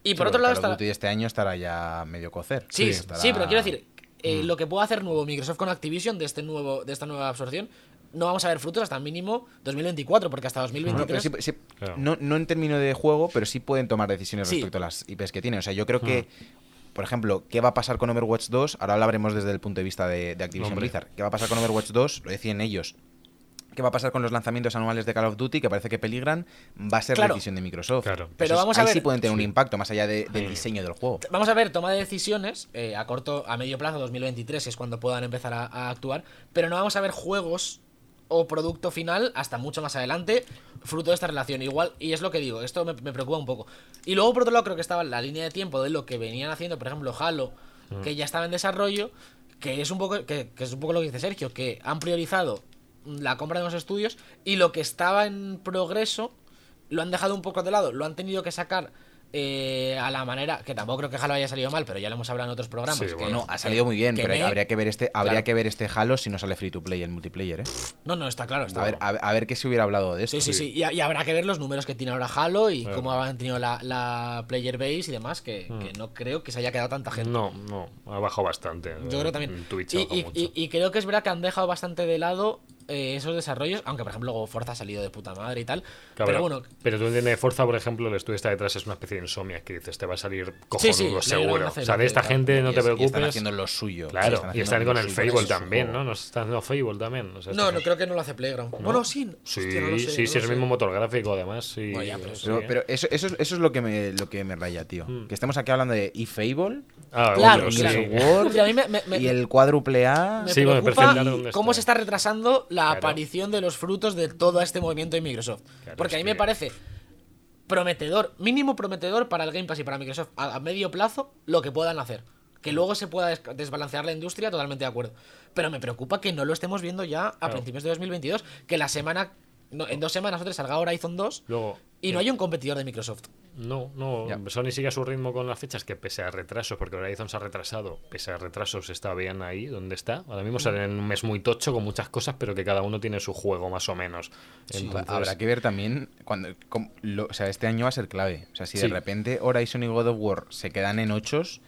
Y por Sí, otro lado está... Este año estará ya medio cocer. Sí, sí, estará- pero quiero decir, eh, Mm. lo que puede hacer nuevo Microsoft con Activision de este nuevo, de esta nueva absorción, no vamos a ver frutos hasta mínimo 2024, porque hasta No, pero 2023... sí- sí- Claro. no, no en términos de juego, pero sí pueden tomar decisiones Sí. respecto a las IPs que tienen. O sea, yo creo que, Hmm. Por ejemplo, ¿qué va a pasar con Overwatch 2? Ahora hablaremos desde el punto de vista de, de Activision Hombre. Blizzard. ¿Qué va a pasar con Overwatch 2? Lo decían ellos. ¿Qué va a pasar con los lanzamientos anuales de Call of Duty? Que parece que peligran. Va a ser Claro. decisión de Microsoft. Claro. Pero vamos a ahí ver- sí pueden tener un impacto más allá de- del diseño del juego. Vamos a ver, toma de decisiones eh, a corto, a medio plazo, 2023 es cuando puedan empezar a, a actuar, pero no vamos a ver juegos o producto final hasta mucho más adelante, fruto de esta relación. Igual, y es lo que digo, esto me, me preocupa un poco. Y luego, por otro lado, creo que estaba en la línea de tiempo de lo que venían haciendo, por ejemplo, Halo, que ya estaba en desarrollo, que es un poco, que, que es un poco lo que dice Sergio, que han priorizado la compra de los estudios y lo que estaba en progreso lo han dejado un poco de lado, lo han tenido que sacar eh, a la manera, que tampoco creo que Halo haya salido mal, pero ya lo hemos hablado en otros programas. Sí, que- bueno. No, ha salido muy bien, que pero me- habría que ver este, habría Claro. que ver este Halo si no sale free to play en multiplayer, ¿eh? No, no, está claro. Está A ver, a, ver- a ver qué se hubiera hablado de esto. Sí, sí, sí. Y, y habrá que ver los números que tiene ahora Halo y Claro. cómo han tenido la, la player base y demás, que, que no creo que se haya quedado tanta gente. No, no, ha bajado bastante. Yo creo también. En Twitch y, ha bajado y- mucho. y- y creo que es verdad que han dejado bastante de lado eh, esos desarrollos, aunque por ejemplo luego Forza ha salido de puta madre y tal. Claro, pero bueno, pero tú entiendes, Forza, por ejemplo, el estudio está detrás, es una especie de insomnia que dices, te va a salir cojonudo sí, seguro. O sea, de esta gente no Y te es- y preocupes. están haciendo lo suyo. Claro, Sí, y están con el Fable también. ¿no? Nos están haciendo Fable también. o sea, no, no creo que no lo hace Playground. Bueno, sí. Sí, hostia, no lo sé, sí, no sí, es el mismo motor gráfico, además. Sí, Bueno, ya, pero sí. Pero, pero eso, eso, es- eso es lo que me, lo que me raya, tío. Mm. Que estemos aquí hablando de eFable Ah, Claro, sí. claro. Y a mí me- me- me- y el cuádruple A. Me Sí, bueno, preocupa perfecto, ¿dónde cómo se está retrasando la Claro. aparición de los frutos de todo este movimiento de Microsoft. Claro, Porque a mí me parece prometedor, mínimo prometedor para el Game Pass y para Microsoft a, a medio plazo lo que puedan hacer. Que luego se pueda des- desbalancear la industria, totalmente de acuerdo. Pero me preocupa que no lo estemos viendo ya a Claro. principios de 2022. Que la semana, no, en dos semanas o tres salga Horizon 2 Luego, y no hay un competidor de Microsoft. No, no, Ya. Sony sigue a su ritmo con las fechas, que pese a retrasos, porque Horizon se ha retrasado, pese a retrasos está bien ahí donde está. Ahora mismo sale en un mes muy tocho con muchas cosas, pero que cada uno tiene su juego más o menos. Entonces, Habrá que ver también cuando lo- o sea, este año va a ser clave. O sea, si Sí. de repente Horizon y God of War se quedan en ochos,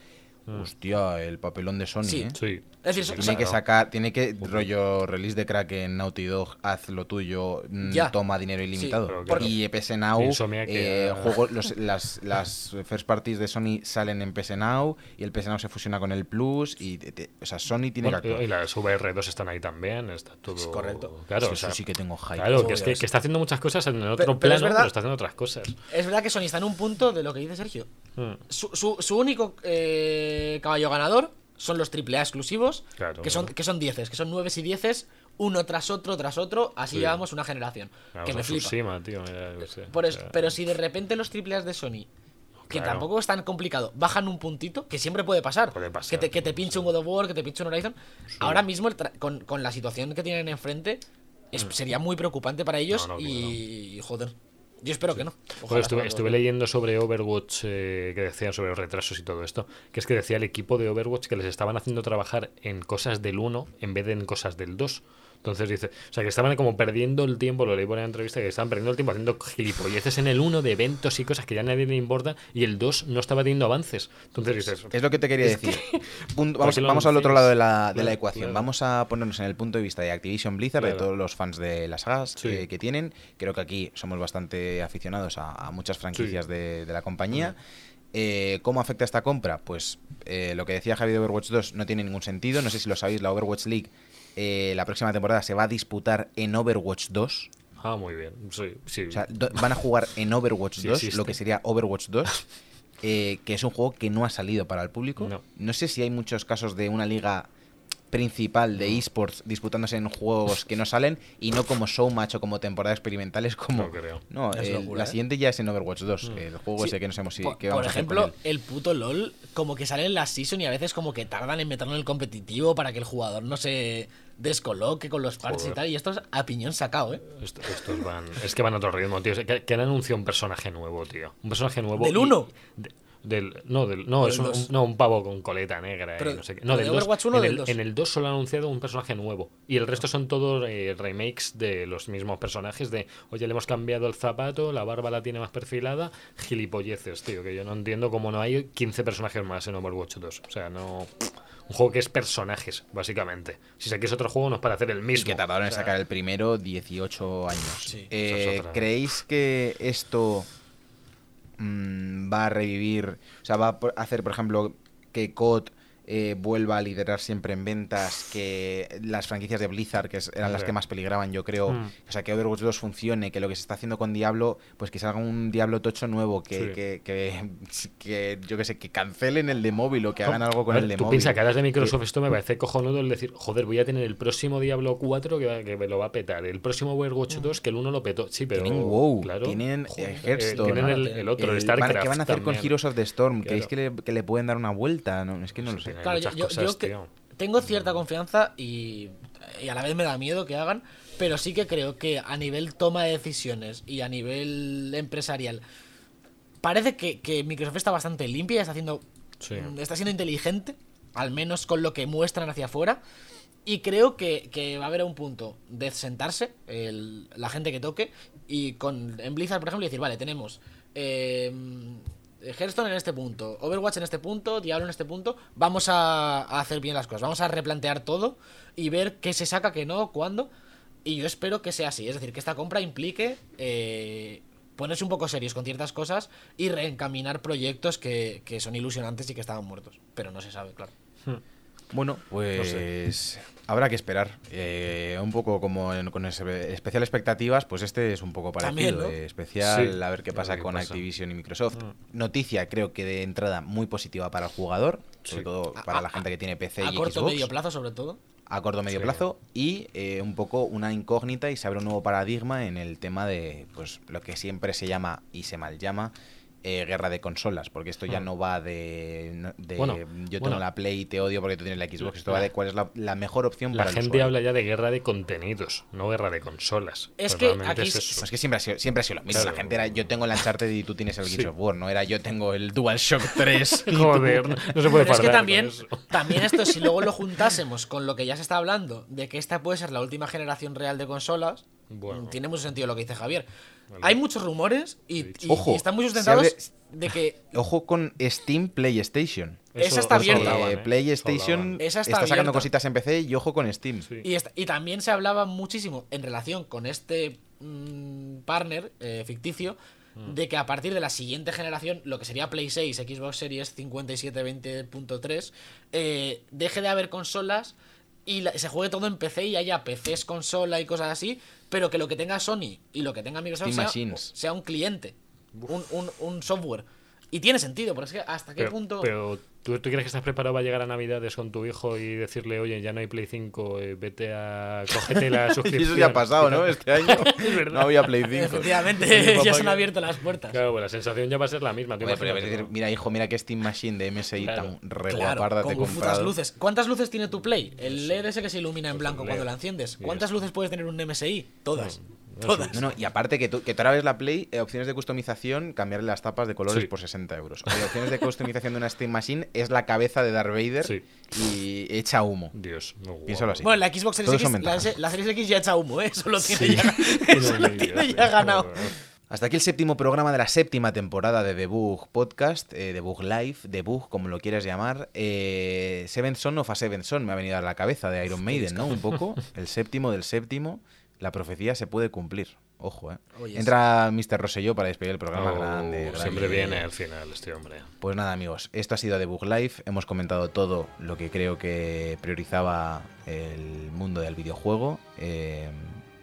hostia, el papelón de Sony, Sí. ¿eh? Sí. Es decir, Tiene que sacar, tiene que rollo release de Kraken, Naughty Dog, haz lo tuyo, mm, Ya. toma dinero ilimitado. Y PS Now, eh, juego- los- las, las first parties de Sony salen en PS Now y el PS Now se fusiona con el Plus y, te- te- o sea, Sony tiene Bueno, que actuar. y las VR2 están ahí también, está todo. correcto. Claro, Sí, o eso sea, sí que tengo hype. Claro, que es que, está haciendo muchas cosas en el otro Pero- pero es plano, verdad- pero está haciendo otras cosas. Es verdad que Sony está en un punto de lo que dice Sergio. Mm. Su, su- su único eh, caballo ganador son los AAA exclusivos, Claro, que son claro. que son 10, que son 9 y 10, uno tras otro, tras otro, así Sí. llevamos una generación. Vamos que me flipa. Tío, mira, sé, Por o eso, sea, pero si de repente los AAA de Sony, que Claro. tampoco es tan complicado, bajan un puntito, que siempre puede pasar. Puede pasar, que te, que te pinche un God of War, que te pinche un Horizon. Ahora mismo, el con, con la situación que tienen enfrente, es- sería muy preocupante para ellos Mm. No, no, y, joder. Yo espero que no. Estuve, leyendo sobre Overwatch, eh, que decían sobre los retrasos y todo esto, que es que decía el equipo de Overwatch que les estaban haciendo trabajar en cosas del 1 en vez de en cosas del 2. Entonces dice, o sea, que estaban como perdiendo el tiempo, lo leí por una entrevista, que estaban perdiendo el tiempo haciendo gilipolleces en el 1 de eventos y cosas que ya a nadie le importa y el 2 no estaba teniendo avances. Entonces dices, Es lo que te quería decir. Punto- vamos vamos al otro lado de la, de Claro, la ecuación. claro. Vamos a ponernos en el punto de vista de Activision Blizzard, de todos los fans de las sagas Sí. eh, que tienen. Creo que aquí somos bastante aficionados a, a muchas franquicias de, de la compañía. Eh, ¿Cómo afecta esta compra? Pues eh, lo que decía Javi de Overwatch 2 no tiene ningún sentido. No sé si lo sabéis, la Overwatch League eh, la próxima temporada se va a disputar en Overwatch 2. ah, muy bien, sí, sí. O sea, do- van a jugar en Overwatch Sí 2, existe. lo que sería Overwatch 2, eh, que es un juego que no ha salido para el público. No. sé si hay muchos casos de una liga principal de esports disputándose en juegos que no salen y no como showmatch o como temporada experimentales como No creo. no Es el- locura, la ¿eh? siguiente ya es en Overwatch 2 Mm. el juego Sí, ese que no sabemos si por, qué por vamos a hacer con ejemplo, él. el puto LOL, como que sale en la season y a veces como que tardan en meterlo en el competitivo para que el jugador no se descoloque con los parches y tal. Y esto es a piñón sacado, ¿eh? Esto- estos van, es que van a otro ritmo, tío. Que, que han anunciado un personaje nuevo, tío. Un personaje nuevo. ¿Del y- uno? de- del, no, del, no, ¿O es un, no, un pavo con coleta negra. y no sé qué. ¿pero No, de del 2. Overwatch uno o en, del el, dos? en el 2 solo han anunciado un personaje nuevo. Y el resto son todos eh, remakes de los mismos personajes. De, oye, le hemos cambiado el zapato, la barba la tiene más perfilada. Gilipolleces, tío. Que yo no entiendo cómo no hay 15 personajes más en Overwatch 2. O sea, no. Un juego que es personajes, básicamente. Si saquéis otro juego, no es para hacer el Y mismo. que tardaron en O sea, sacar el primero 18 años. Sí, Eh, esa es otra. ¿Creéis que esto mm, va a revivir? O sea, va a hacer, por ejemplo, que COD eh, vuelva a liderar siempre en ventas, que las franquicias de Blizzard, que eran las que más peligraban, yo creo, Mm. o sea, que Overwatch 2 funcione, que lo que se está haciendo con Diablo, pues que salga un Diablo tocho nuevo, que, Sí. que, que, que, yo que sé, que cancelen el de móvil o que hagan algo con ver, el de tú móvil. piensas que ahora de Microsoft esto me parece cojonudo el decir, joder, voy a tener el próximo Diablo 4 que, va- que me lo va a petar, el próximo Overwatch 2 que el 1 lo petó. Sí, pero Tienen WoW, claro, tienen, eh, joder, Hearthstone, tienen el, el otro, el, El- StarCraft. ¿Qué van a hacer con. Heroes of the Storm? ¿Creéis Claro. que le, que le pueden dar una vuelta? No, es que no lo sé. Hay Claro, muchas yo, yo- cosas, yo que- tío. tengo cierta confianza y, y a la vez me da miedo que hagan, pero sí que creo que a nivel toma de decisiones y a nivel empresarial parece que, que Microsoft está bastante limpia y está haciendo Sí. mm, está siendo inteligente, al menos con lo que muestran hacia afuera. Y creo que, que va a haber un punto de sentarse el- la gente que toque y con en Blizzard, por ejemplo, decir, vale, tenemos eh, Hearthstone en este punto, Overwatch en este punto, Diablo en este punto, vamos a, hacer bien las cosas, vamos a replantear todo y ver qué se saca, qué no, cuándo. Y yo espero que sea así, es decir, que esta compra implique eh, ponerse un poco serios con ciertas cosas y reencaminar proyectos que, que son ilusionantes y que estaban muertos. Pero no se sabe, claro. Bueno, pues habrá que esperar. Eh, un poco como en- con especial expectativas, pues este es un poco parecido. También, ¿no? eh, especial, Sí, a ver qué pasa ver qué con pasa. Activision y Microsoft. Mm. Noticia, creo que de entrada muy positiva para el jugador, sobre todo A- para a- la gente que tiene PC A y corto Xbox. medio plazo, sobre todo. a corto medio Sí. plazo y eh, un poco una incógnita y se abre un nuevo paradigma en el tema de pues lo que siempre se llama y se mal llama eh, guerra de consolas, porque esto ya Hmm. no va de, no- de Bueno, yo tengo bueno. la Play y te odio porque tú tienes la Xbox, esto La- va de cuál es la, la mejor opción La para el gente habla ya de guerra de contenidos, no guerra de consolas. Es Pues que realmente aquí es eso. Pues que siempre ha sido, siempre ha sido lo mismo. Claro. La gente era yo tengo el Uncharted y tú tienes el Sí. Gears of War, no era yo tengo el DualShock 3. y tú- Joder, no se puede Pero es que también, también esto, si luego lo juntásemos con lo que ya se está hablando, de que esta puede ser la última generación real de consolas, Bueno. mm, tiene mucho sentido lo que dice Javier. Vale. Hay muchos rumores y, Sí. y- Ojo, y están muy sustentados abre- de que Ojo con Steam PlayStation. Esa está abierta. hablaban, Eh. PlayStation Esa está está sacando abierta. cositas en PC y ojo con Steam. Sí. Y, esta- y también se hablaba muchísimo en relación con este mm, partner eh, ficticio Mm. de que a partir de la siguiente generación, lo que sería Play 6, Xbox Series 5720.3, eh, deje de haber consolas y la- se juegue todo en PC y haya PCs, consola y cosas así, pero que lo que tenga Sony y lo que tenga Microsoft sea, sea un cliente, un, un- un software. Y tiene sentido, porque es que hasta qué Pero, punto... pero ¿tú, tú crees que estás preparado para llegar a Navidades con tu hijo y decirle, oye, ya no hay Play 5, eh, vete a. cógete la Y suscripción? eso ya ha pasado, y ¿no? Este año verdad. no había Play 5. Mi Efectivamente, ya se han abierto las puertas. Claro, pues la sensación ya va a ser la misma. pero es decir, mira, hijo, mira que Steam Machine de MSI Claro. tan re Claro, con luces. ¿Cuántas luces tiene tu Play? El LED ese que se ilumina en Pues blanco cuando LED. la enciendes. Y ¿Cuántas luces puedes tener un MSI? Todas. No, Todas. No, no, y aparte que tú, que tú ahora ves la Play, eh, opciones de customización, cambiarle las tapas de colores Sí. por 60 euros. O opciones de customización de una Steam Machine es la cabeza de Darth Vader Sí. y echa humo. Dios, no. Piénsalo así. Bueno, la Xbox Series X, la, la Series X ya echa humo, ¿eh? Eso lo tiene Sí. ya, eso lo Tiene tiene un ya ganado. Hasta aquí el séptimo programa de la séptima temporada de Debug Podcast, eh, Debug Live, Debug, como lo quieras llamar. Eh, Seven Son of a Seven Son me ha venido a la cabeza de Iron Maiden, ¿no? Un poco. El séptimo del séptimo. La profecía se puede cumplir. Ojo, ¿eh? Oh. Entra Mr. Rosselló para despedir el programa. Oh, grande, grande. Siempre viene al final este hombre. Pues nada, amigos, esto ha sido Debug Live. Hemos comentado todo lo que creo que priorizaba el mundo del videojuego. Eh,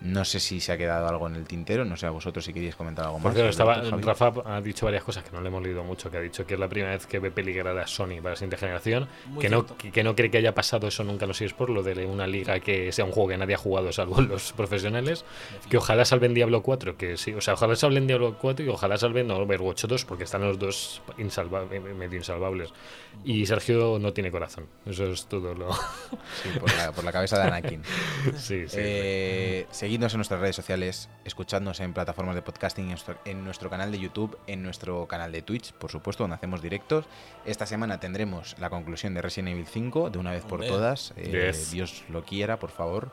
no sé si se ha quedado algo en el tintero. No sé a vosotros si queréis comentar algo más. Porque estaba, Alberto, Javi. Rafa ha dicho varias cosas que no le hemos leído mucho, que ha dicho que es la primera vez que ve peligrada a Sony para la siguiente generación, Muy que no, que, que no cree que haya pasado eso nunca en los eSports, lo de una liga que sea un juego que nadie ha jugado salvo los profesionales, que ojalá salven Diablo 4, que sí, o sea, ojalá salven Diablo 4 y ojalá salven Overwatch 2, porque están los dos insalva- medio insalvables. Y Sergio no tiene corazón, eso es todo lo... Sí, por la, por la cabeza de Anakin. sí, sí. Eh, seguidnos en nuestras redes sociales, escuchadnos en plataformas de podcasting, en nuestro, en nuestro canal de YouTube, en nuestro canal de Twitch, por supuesto, donde hacemos directos. Esta semana tendremos la conclusión de Resident Evil 5, de una vez por Hombre. todas. Eh, Yes. Dios lo quiera, por favor.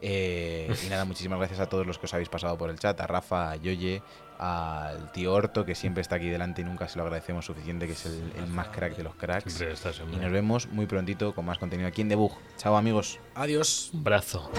Eh, y nada, muchísimas gracias a todos los que os habéis pasado por el chat, a Rafa, a Yoye, al tío Horto, que siempre está aquí delante y nunca se lo agradecemos suficiente, que es el, el más crack de los cracks. Estás, Y nos vemos muy prontito con más contenido aquí en Debug. Chao amigos. Adiós. Un brazo.